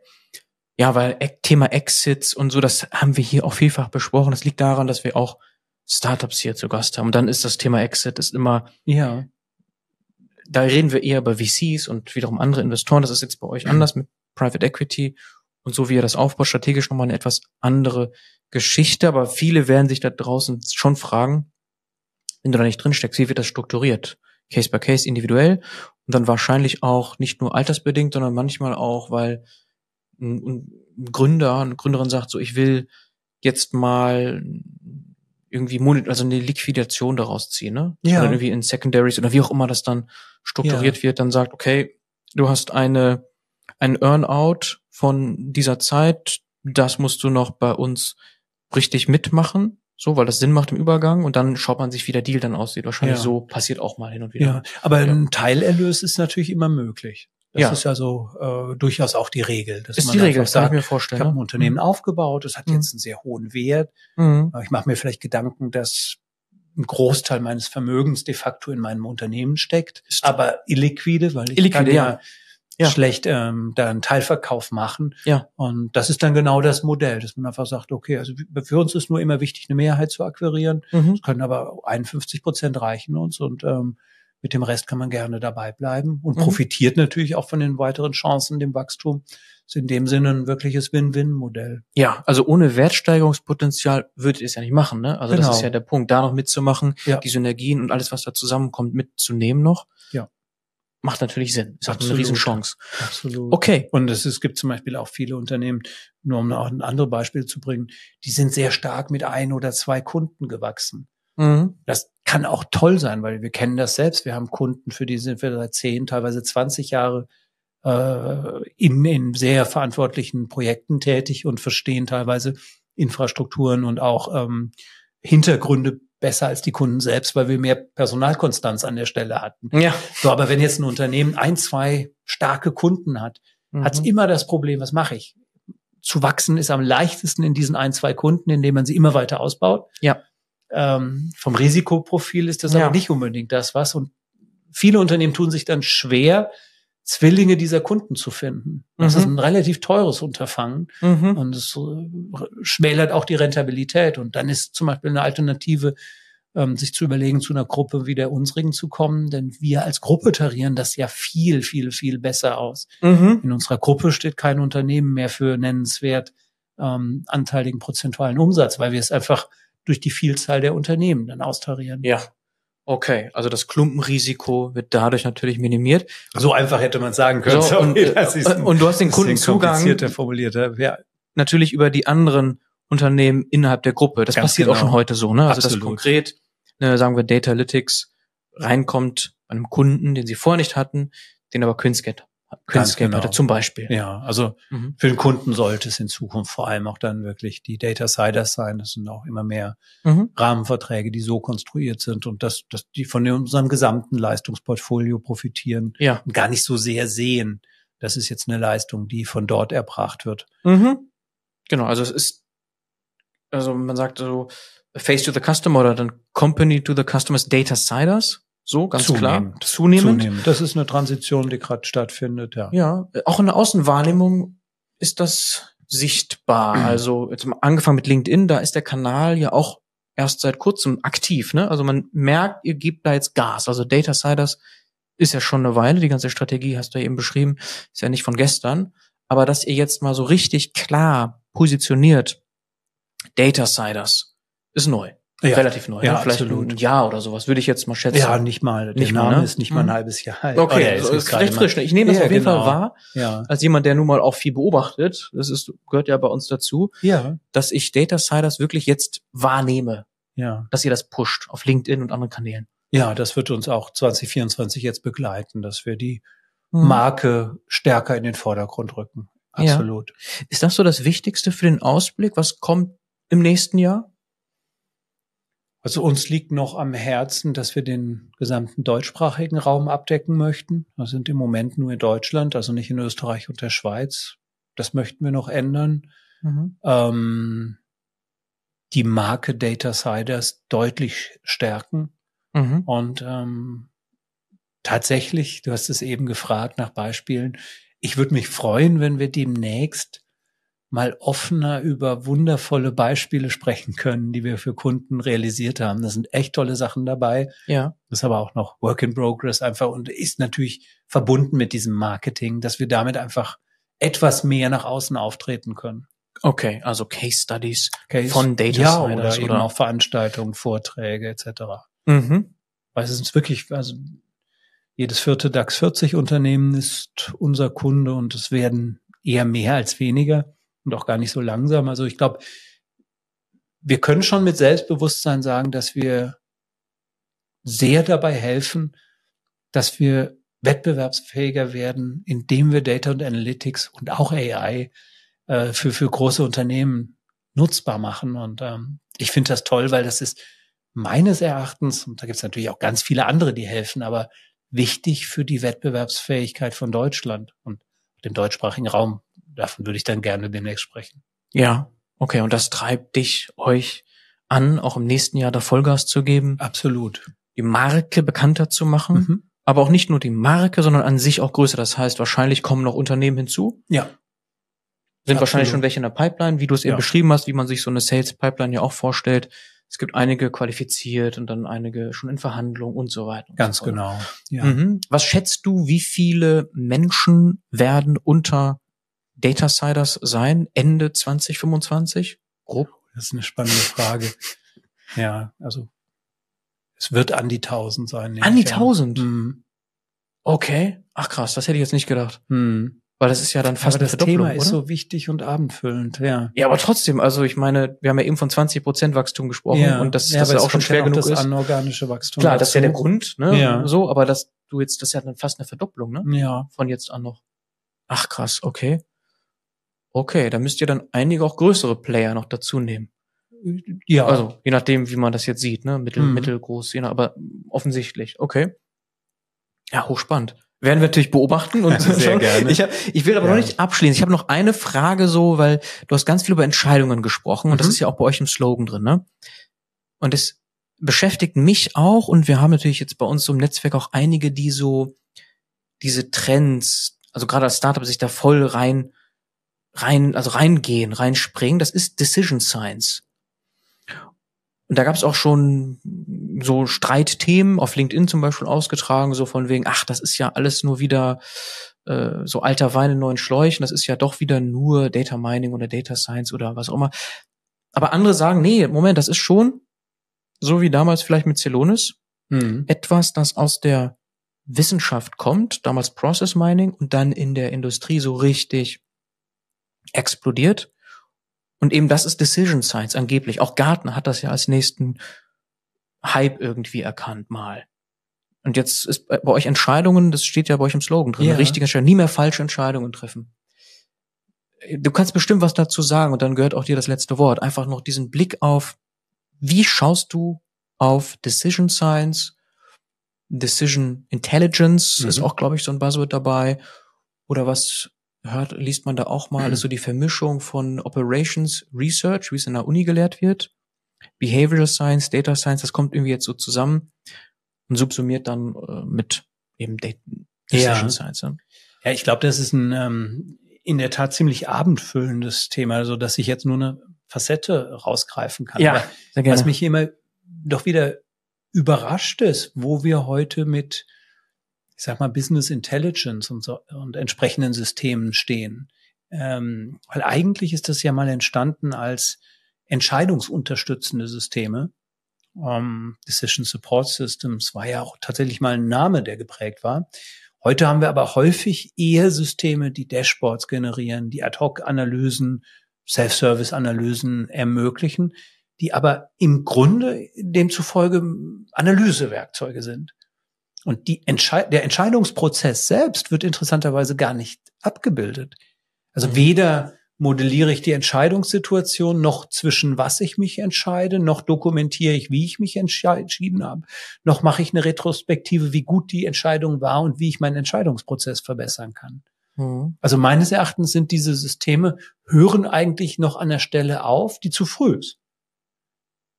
Ja, weil Thema Exits und so, das haben wir hier auch vielfach besprochen. Das liegt daran, dass wir auch Startups hier zu Gast haben. Und dann ist das Thema Exit ist immer, Ja, da reden wir eher über VCs und wiederum andere Investoren. Das ist jetzt bei euch anders mit Private Equity und so wie ihr das aufbaut, strategisch nochmal eine etwas andere Geschichte. Aber viele werden sich da draußen schon fragen, wenn du da nicht drin steckst, wie wird das strukturiert? Case by Case, individuell und dann wahrscheinlich auch nicht nur altersbedingt, sondern manchmal auch, weil ein, ein Gründer, eine Gründerin sagt so, ich will jetzt mal irgendwie Moni- also eine Liquidation daraus ziehen, ne? Ja. Oder irgendwie in Secondaries oder wie auch immer das dann strukturiert wird, dann sagt, okay, du hast eine ein Earnout von dieser Zeit, das musst du noch bei uns richtig mitmachen, so, weil das Sinn macht im Übergang und dann schaut man sich, wie der Deal dann aussieht. Wahrscheinlich Ja. so passiert auch mal hin und wieder. ja. Aber Ja. ein Teilerlös ist natürlich immer möglich. Das Ja. ist ja so äh, durchaus auch die Regel. Dass Ist man die Regel, das kann ich mir ich vorstellen. habe ein ne? Unternehmen aufgebaut, es hat Mhm. jetzt einen sehr hohen Wert. Mhm. Aber Ich mache mir vielleicht Gedanken, dass ein Großteil meines Vermögens de facto in meinem Unternehmen steckt, Ist- aber illiquide, weil ich Illiquide, kann ja, ja. Ja. schlecht ähm, da einen Teilverkauf machen. Ja. Und das ist dann genau das Modell, dass man einfach sagt, okay, also für uns ist nur immer wichtig, eine Mehrheit zu akquirieren. Mhm. Es können aber 51 Prozent reichen uns und ähm, mit dem Rest kann man gerne dabei bleiben und Mhm. profitiert natürlich auch von den weiteren Chancen, dem Wachstum. Ist in dem Sinne ein wirkliches Win-Win-Modell. Ja, also ohne Wertsteigerungspotenzial würdet ihr es ja nicht machen, ne? Also das Genau. ist ja der Punkt, da noch mitzumachen, Ja. die Synergien und alles, was da zusammenkommt, mitzunehmen noch. Ja. Macht natürlich Sinn. Ist halt eine. Riesenchance. Absolut. Okay. Und es, es gibt zum Beispiel auch viele Unternehmen, nur um noch ein anderes Beispiel zu bringen, die sind sehr stark mit ein oder zwei Kunden gewachsen. Mhm. Das kann auch toll sein, weil wir kennen das selbst. Wir haben Kunden, für die sind wir seit 10, teilweise 20 Jahre äh, in, in sehr verantwortlichen Projekten tätig und verstehen teilweise Infrastrukturen und auch ähm, Hintergründe besser als die Kunden selbst, weil wir mehr Personalkonstanz an der Stelle hatten. Ja. So, aber wenn jetzt ein Unternehmen ein, zwei starke Kunden hat, hat's Mhm. immer das Problem, was mache ich? Zu wachsen ist am leichtesten in diesen ein, zwei Kunden, indem man sie immer weiter ausbaut. Ja. Ähm, vom Risikoprofil ist das Ja. aber nicht unbedingt das, was. Und viele Unternehmen tun sich dann schwer, Zwillinge dieser Kunden zu finden. Das Mhm. ist ein relativ teures Unterfangen Mhm. und es äh, schmälert auch die Rentabilität. Und dann ist zum Beispiel eine Alternative, ähm, sich zu überlegen, zu einer Gruppe wie der unsrigen zu kommen, denn wir als Gruppe tarieren das ja viel, viel, viel besser aus. Mhm. In unserer Gruppe steht kein Unternehmen mehr für nennenswert ähm, anteiligen prozentualen Umsatz, weil wir es einfach durch die Vielzahl der Unternehmen dann austarieren. Ja. Okay, also das Klumpenrisiko wird dadurch natürlich minimiert. So einfach hätte man sagen können. So, Sorry, und, äh, das ist ein und du hast den Kundenzugang formulierter. Ja, natürlich über die anderen Unternehmen innerhalb der Gruppe. Das Ganz passiert auch genau. schon heute so, ne? Also dass Absolut. konkret, ne, sagen wir, Data Analytics reinkommt bei einem Kunden, den sie vorher nicht hatten, den aber Quinscape, Quinscape genau. zum Beispiel. ja, also Mhm. für den Kunden sollte es in Zukunft vor allem auch dann wirklich die Data Siders sein. Das sind auch immer mehr Mhm. Rahmenverträge, die so konstruiert sind und dass, dass die von unserem gesamten Leistungsportfolio profitieren Ja. und gar nicht so sehr sehen, das ist jetzt eine Leistung, die von dort erbracht wird. Mhm. Genau, also es ist, also man sagt so, Face to the Customer oder dann Company to the Customers Data Siders. So, ganz klar. Zunehmend. Zunehmend. Zunehmend. Das ist eine Transition, die gerade stattfindet, ja. Ja, äh, auch in der Außenwahrnehmung ist das sichtbar. Also jetzt mal angefangen mit LinkedIn, da ist der Kanal ja auch erst seit kurzem aktiv, ne? Also man merkt, ihr gebt da jetzt Gas. Also Data Siders ist ja schon eine Weile, die ganze Strategie hast du ja eben beschrieben, ist ja nicht von gestern. Aber dass ihr jetzt mal so richtig klar positioniert, Data Siders, ist neu. Ja. Relativ neu. Ja, ne? Vielleicht absolut. ein Jahr oder sowas, würde ich jetzt mal schätzen. Ja, nicht mal. Der Nicht mal, Name ne? ist nicht mal ein Mhm. halbes Jahr alt. Okay, er also ist recht mal- frisch. ne? Ich nehme das Ja, auf jeden genau. Fall wahr, Ja. als jemand, der nun mal auch viel beobachtet, das ist, gehört ja bei uns dazu, Ja. dass ich Data Siders wirklich jetzt wahrnehme, Ja. dass ihr das pusht auf LinkedIn und anderen Kanälen. Ja, das wird uns auch 2024 jetzt begleiten, dass wir die Mhm. Marke stärker in den Vordergrund rücken. Ja. Absolut. Ist das so das Wichtigste für den Ausblick? Was kommt im nächsten Jahr? Also uns liegt noch am Herzen, dass wir den gesamten deutschsprachigen Raum abdecken möchten. Wir sind im Moment nur in Deutschland, also nicht in Österreich und der Schweiz. Das möchten wir noch ändern. Mhm. Ähm, die Marke Data Siders deutlich stärken. Mhm. Und ähm, tatsächlich, du hast es eben gefragt nach Beispielen, ich würde mich freuen, wenn wir demnächst mal offener über wundervolle Beispiele sprechen können, die wir für Kunden realisiert haben. Da sind echt tolle Sachen dabei. Ja. Das ist aber auch noch Work in Progress einfach und ist natürlich verbunden mit diesem Marketing, dass wir damit einfach etwas mehr nach außen auftreten können. Okay, also Case Studies Okay? von Data ja, Siders oder, eben oder- auch Veranstaltungen, Vorträge etc. Mhm. Weil es ist wirklich, also jedes vierte DAX 40 Unternehmen ist unser Kunde und es werden eher mehr als weniger und auch gar nicht so langsam. Also ich glaube, wir können schon mit Selbstbewusstsein sagen, dass wir sehr dabei helfen, dass wir wettbewerbsfähiger werden, indem wir Data und Analytics und auch AI äh, für, für große Unternehmen nutzbar machen. Und ähm, ich finde das toll, weil das ist meines Erachtens, und da gibt es natürlich auch ganz viele andere, die helfen, aber wichtig für die Wettbewerbsfähigkeit von Deutschland und dem deutschsprachigen Raum. Davon würde ich dann gerne demnächst sprechen. Ja. Okay, und das treibt dich, euch an, auch im nächsten Jahr da Vollgas zu geben, Absolut. die Marke bekannter zu machen, Mhm. aber auch nicht nur die Marke, sondern an sich auch größer. Das heißt, wahrscheinlich kommen noch Unternehmen hinzu, Ja. sind Absolut. wahrscheinlich schon welche in der Pipeline, wie du es eben Ja. beschrieben hast, wie man sich so eine Sales Pipeline ja auch vorstellt. Es gibt einige qualifiziert und dann einige schon in Verhandlung und so weiter. und Ganz so genau. Ja. Mhm. Was schätzt du, wie viele Menschen werden unter Data Siders sein Ende 2025? Grob. Das ist eine spannende Frage. ja, also es wird an die 1000 sein. An die ich 1000? Mhm. Okay. Ach krass, das hätte ich jetzt nicht gedacht. Mhm. Weil das ist ja dann fast Aber das Thema ist oder? so wichtig und abendfüllend, ja. Ja, aber trotzdem, also ich meine, wir haben ja eben von 20 Prozent Wachstum gesprochen ja. und das, ja, das aber ja auch schon schwer genug das ist. anorganische Wachstum. Klar, das ist ja der dazu. Grund, ne? Ja. So, aber dass du jetzt, das ist ja dann fast eine Verdopplung, ne? Ja. Von jetzt an noch. Ach krass, okay. Okay, da müsst ihr dann einige auch größere Player noch dazu nehmen. Ja. Also, je nachdem, wie man das jetzt sieht, ne? Mittel, Mhm. mittelgroß, je nach, aber offensichtlich, okay. Ja, hochspannend. Werden wir natürlich beobachten und Sehr gerne. Ich, hab, ich will aber Ja. noch nicht abschließen. Ich habe noch eine Frage so, weil du hast ganz viel über Entscheidungen gesprochen und das Mhm. ist ja auch bei euch im Slogan drin, ne? Und es beschäftigt mich auch und wir haben natürlich jetzt bei uns so im Netzwerk auch einige, die so diese Trends, also gerade als Startup sich da voll rein, rein, also reingehen, reinspringen. Das ist Decision Science. Und da gab es auch schon so Streitthemen auf LinkedIn zum Beispiel ausgetragen, so von wegen, ach, das ist ja alles nur wieder äh, so alter Wein in neuen Schläuchen, das ist ja doch wieder nur Data Mining oder Data Science oder was auch immer. Aber andere sagen, nee, Moment, das ist schon, so wie damals vielleicht mit Celonis, Mhm. etwas, das aus der Wissenschaft kommt, damals Process Mining und dann in der Industrie so richtig explodiert. Und eben das ist Decision Science angeblich. Auch Gartner hat das ja als nächsten Hype irgendwie erkannt mal. Und jetzt ist bei euch Entscheidungen, das steht ja bei euch im Slogan drin, Ja. richtige Entscheidungen, nie mehr falsche Entscheidungen treffen. Du kannst bestimmt was dazu sagen und dann gehört auch dir das letzte Wort. Einfach noch diesen Blick auf, wie schaust du auf Decision Science, Decision Intelligence Mhm. ist auch, glaube ich, so ein Buzzword dabei. Oder was hört, liest man da auch mal, ist so die Vermischung von Operations Research, wie es in der Uni gelehrt wird, Behavioral Science, Data Science, das kommt irgendwie jetzt so zusammen und subsumiert dann äh, mit eben Data, Ja. Science. Ne? Ja, ich glaube, das ist ein ähm, in der Tat ziemlich abendfüllendes Thema, also dass ich jetzt nur eine Facette rausgreifen kann. Ja, sehr gerne. Was mich immer doch wieder überrascht ist, wo wir heute mit, ich sag mal, Business Intelligence und, so, und entsprechenden Systemen stehen. Ähm, weil eigentlich ist das ja mal entstanden als entscheidungsunterstützende Systeme. Ähm, Decision Support Systems war ja auch tatsächlich mal ein Name, der geprägt war. Heute haben wir aber häufig eher Systeme, die Dashboards generieren, die Ad-Hoc-Analysen, Self-Service-Analysen ermöglichen, die aber im Grunde demzufolge Analysewerkzeuge sind. Und die Entschei der Entscheidungsprozess selbst wird interessanterweise gar nicht abgebildet. Also mhm. weder modelliere ich die Entscheidungssituation noch zwischen was ich mich entscheide, noch dokumentiere ich, wie ich mich entschieden habe, noch mache ich eine Retrospektive, wie gut die Entscheidung war und wie ich meinen Entscheidungsprozess verbessern kann. Mhm. Also meines Erachtens sind diese Systeme, hören eigentlich noch an der Stelle auf, die zu früh ist.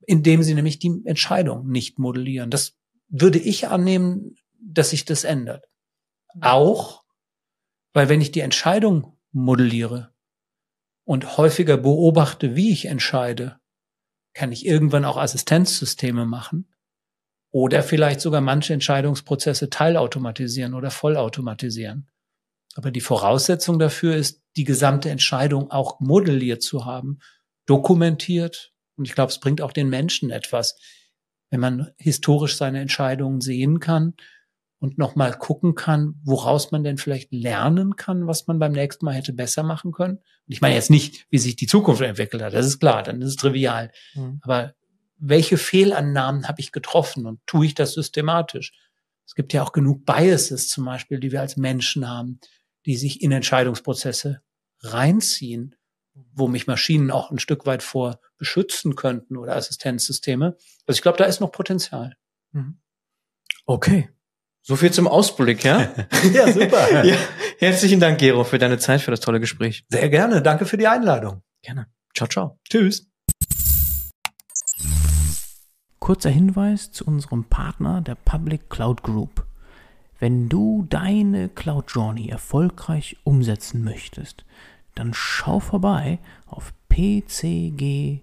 Indem sie nämlich die Entscheidung nicht modellieren. Das würde ich annehmen, dass sich das ändert. Auch, weil wenn ich die Entscheidung modelliere, und häufiger beobachte, wie ich entscheide, kann ich irgendwann auch Assistenzsysteme machen oder vielleicht sogar manche Entscheidungsprozesse teilautomatisieren oder vollautomatisieren. Aber die Voraussetzung dafür ist, die gesamte Entscheidung auch modelliert zu haben, dokumentiert. Und ich glaube, es bringt auch den Menschen etwas, wenn man historisch seine Entscheidungen sehen kann und nochmal gucken kann, woraus man denn vielleicht lernen kann, was man beim nächsten Mal hätte besser machen können. Und ich meine jetzt nicht, wie sich die Zukunft entwickelt hat, das ist klar, dann ist es trivial. Mhm. Aber welche Fehlannahmen habe ich getroffen und tue ich das systematisch? Es gibt ja auch genug Biases zum Beispiel, die wir als Menschen haben, die sich in Entscheidungsprozesse reinziehen, wo mich Maschinen auch ein Stück weit vor beschützen könnten oder Assistenzsysteme. Also ich glaube, da ist noch Potenzial. Mhm. Okay. So viel zum Ausblick, ja? ja, super. ja, herzlichen Dank, Gero, für deine Zeit, für das tolle Gespräch. Sehr gerne. Danke für die Einladung. Gerne. Ciao, ciao. Tschüss. Kurzer Hinweis zu unserem Partner, der Public Cloud Group. Wenn du deine Cloud Journey erfolgreich umsetzen möchtest, dann schau vorbei auf pcg.io.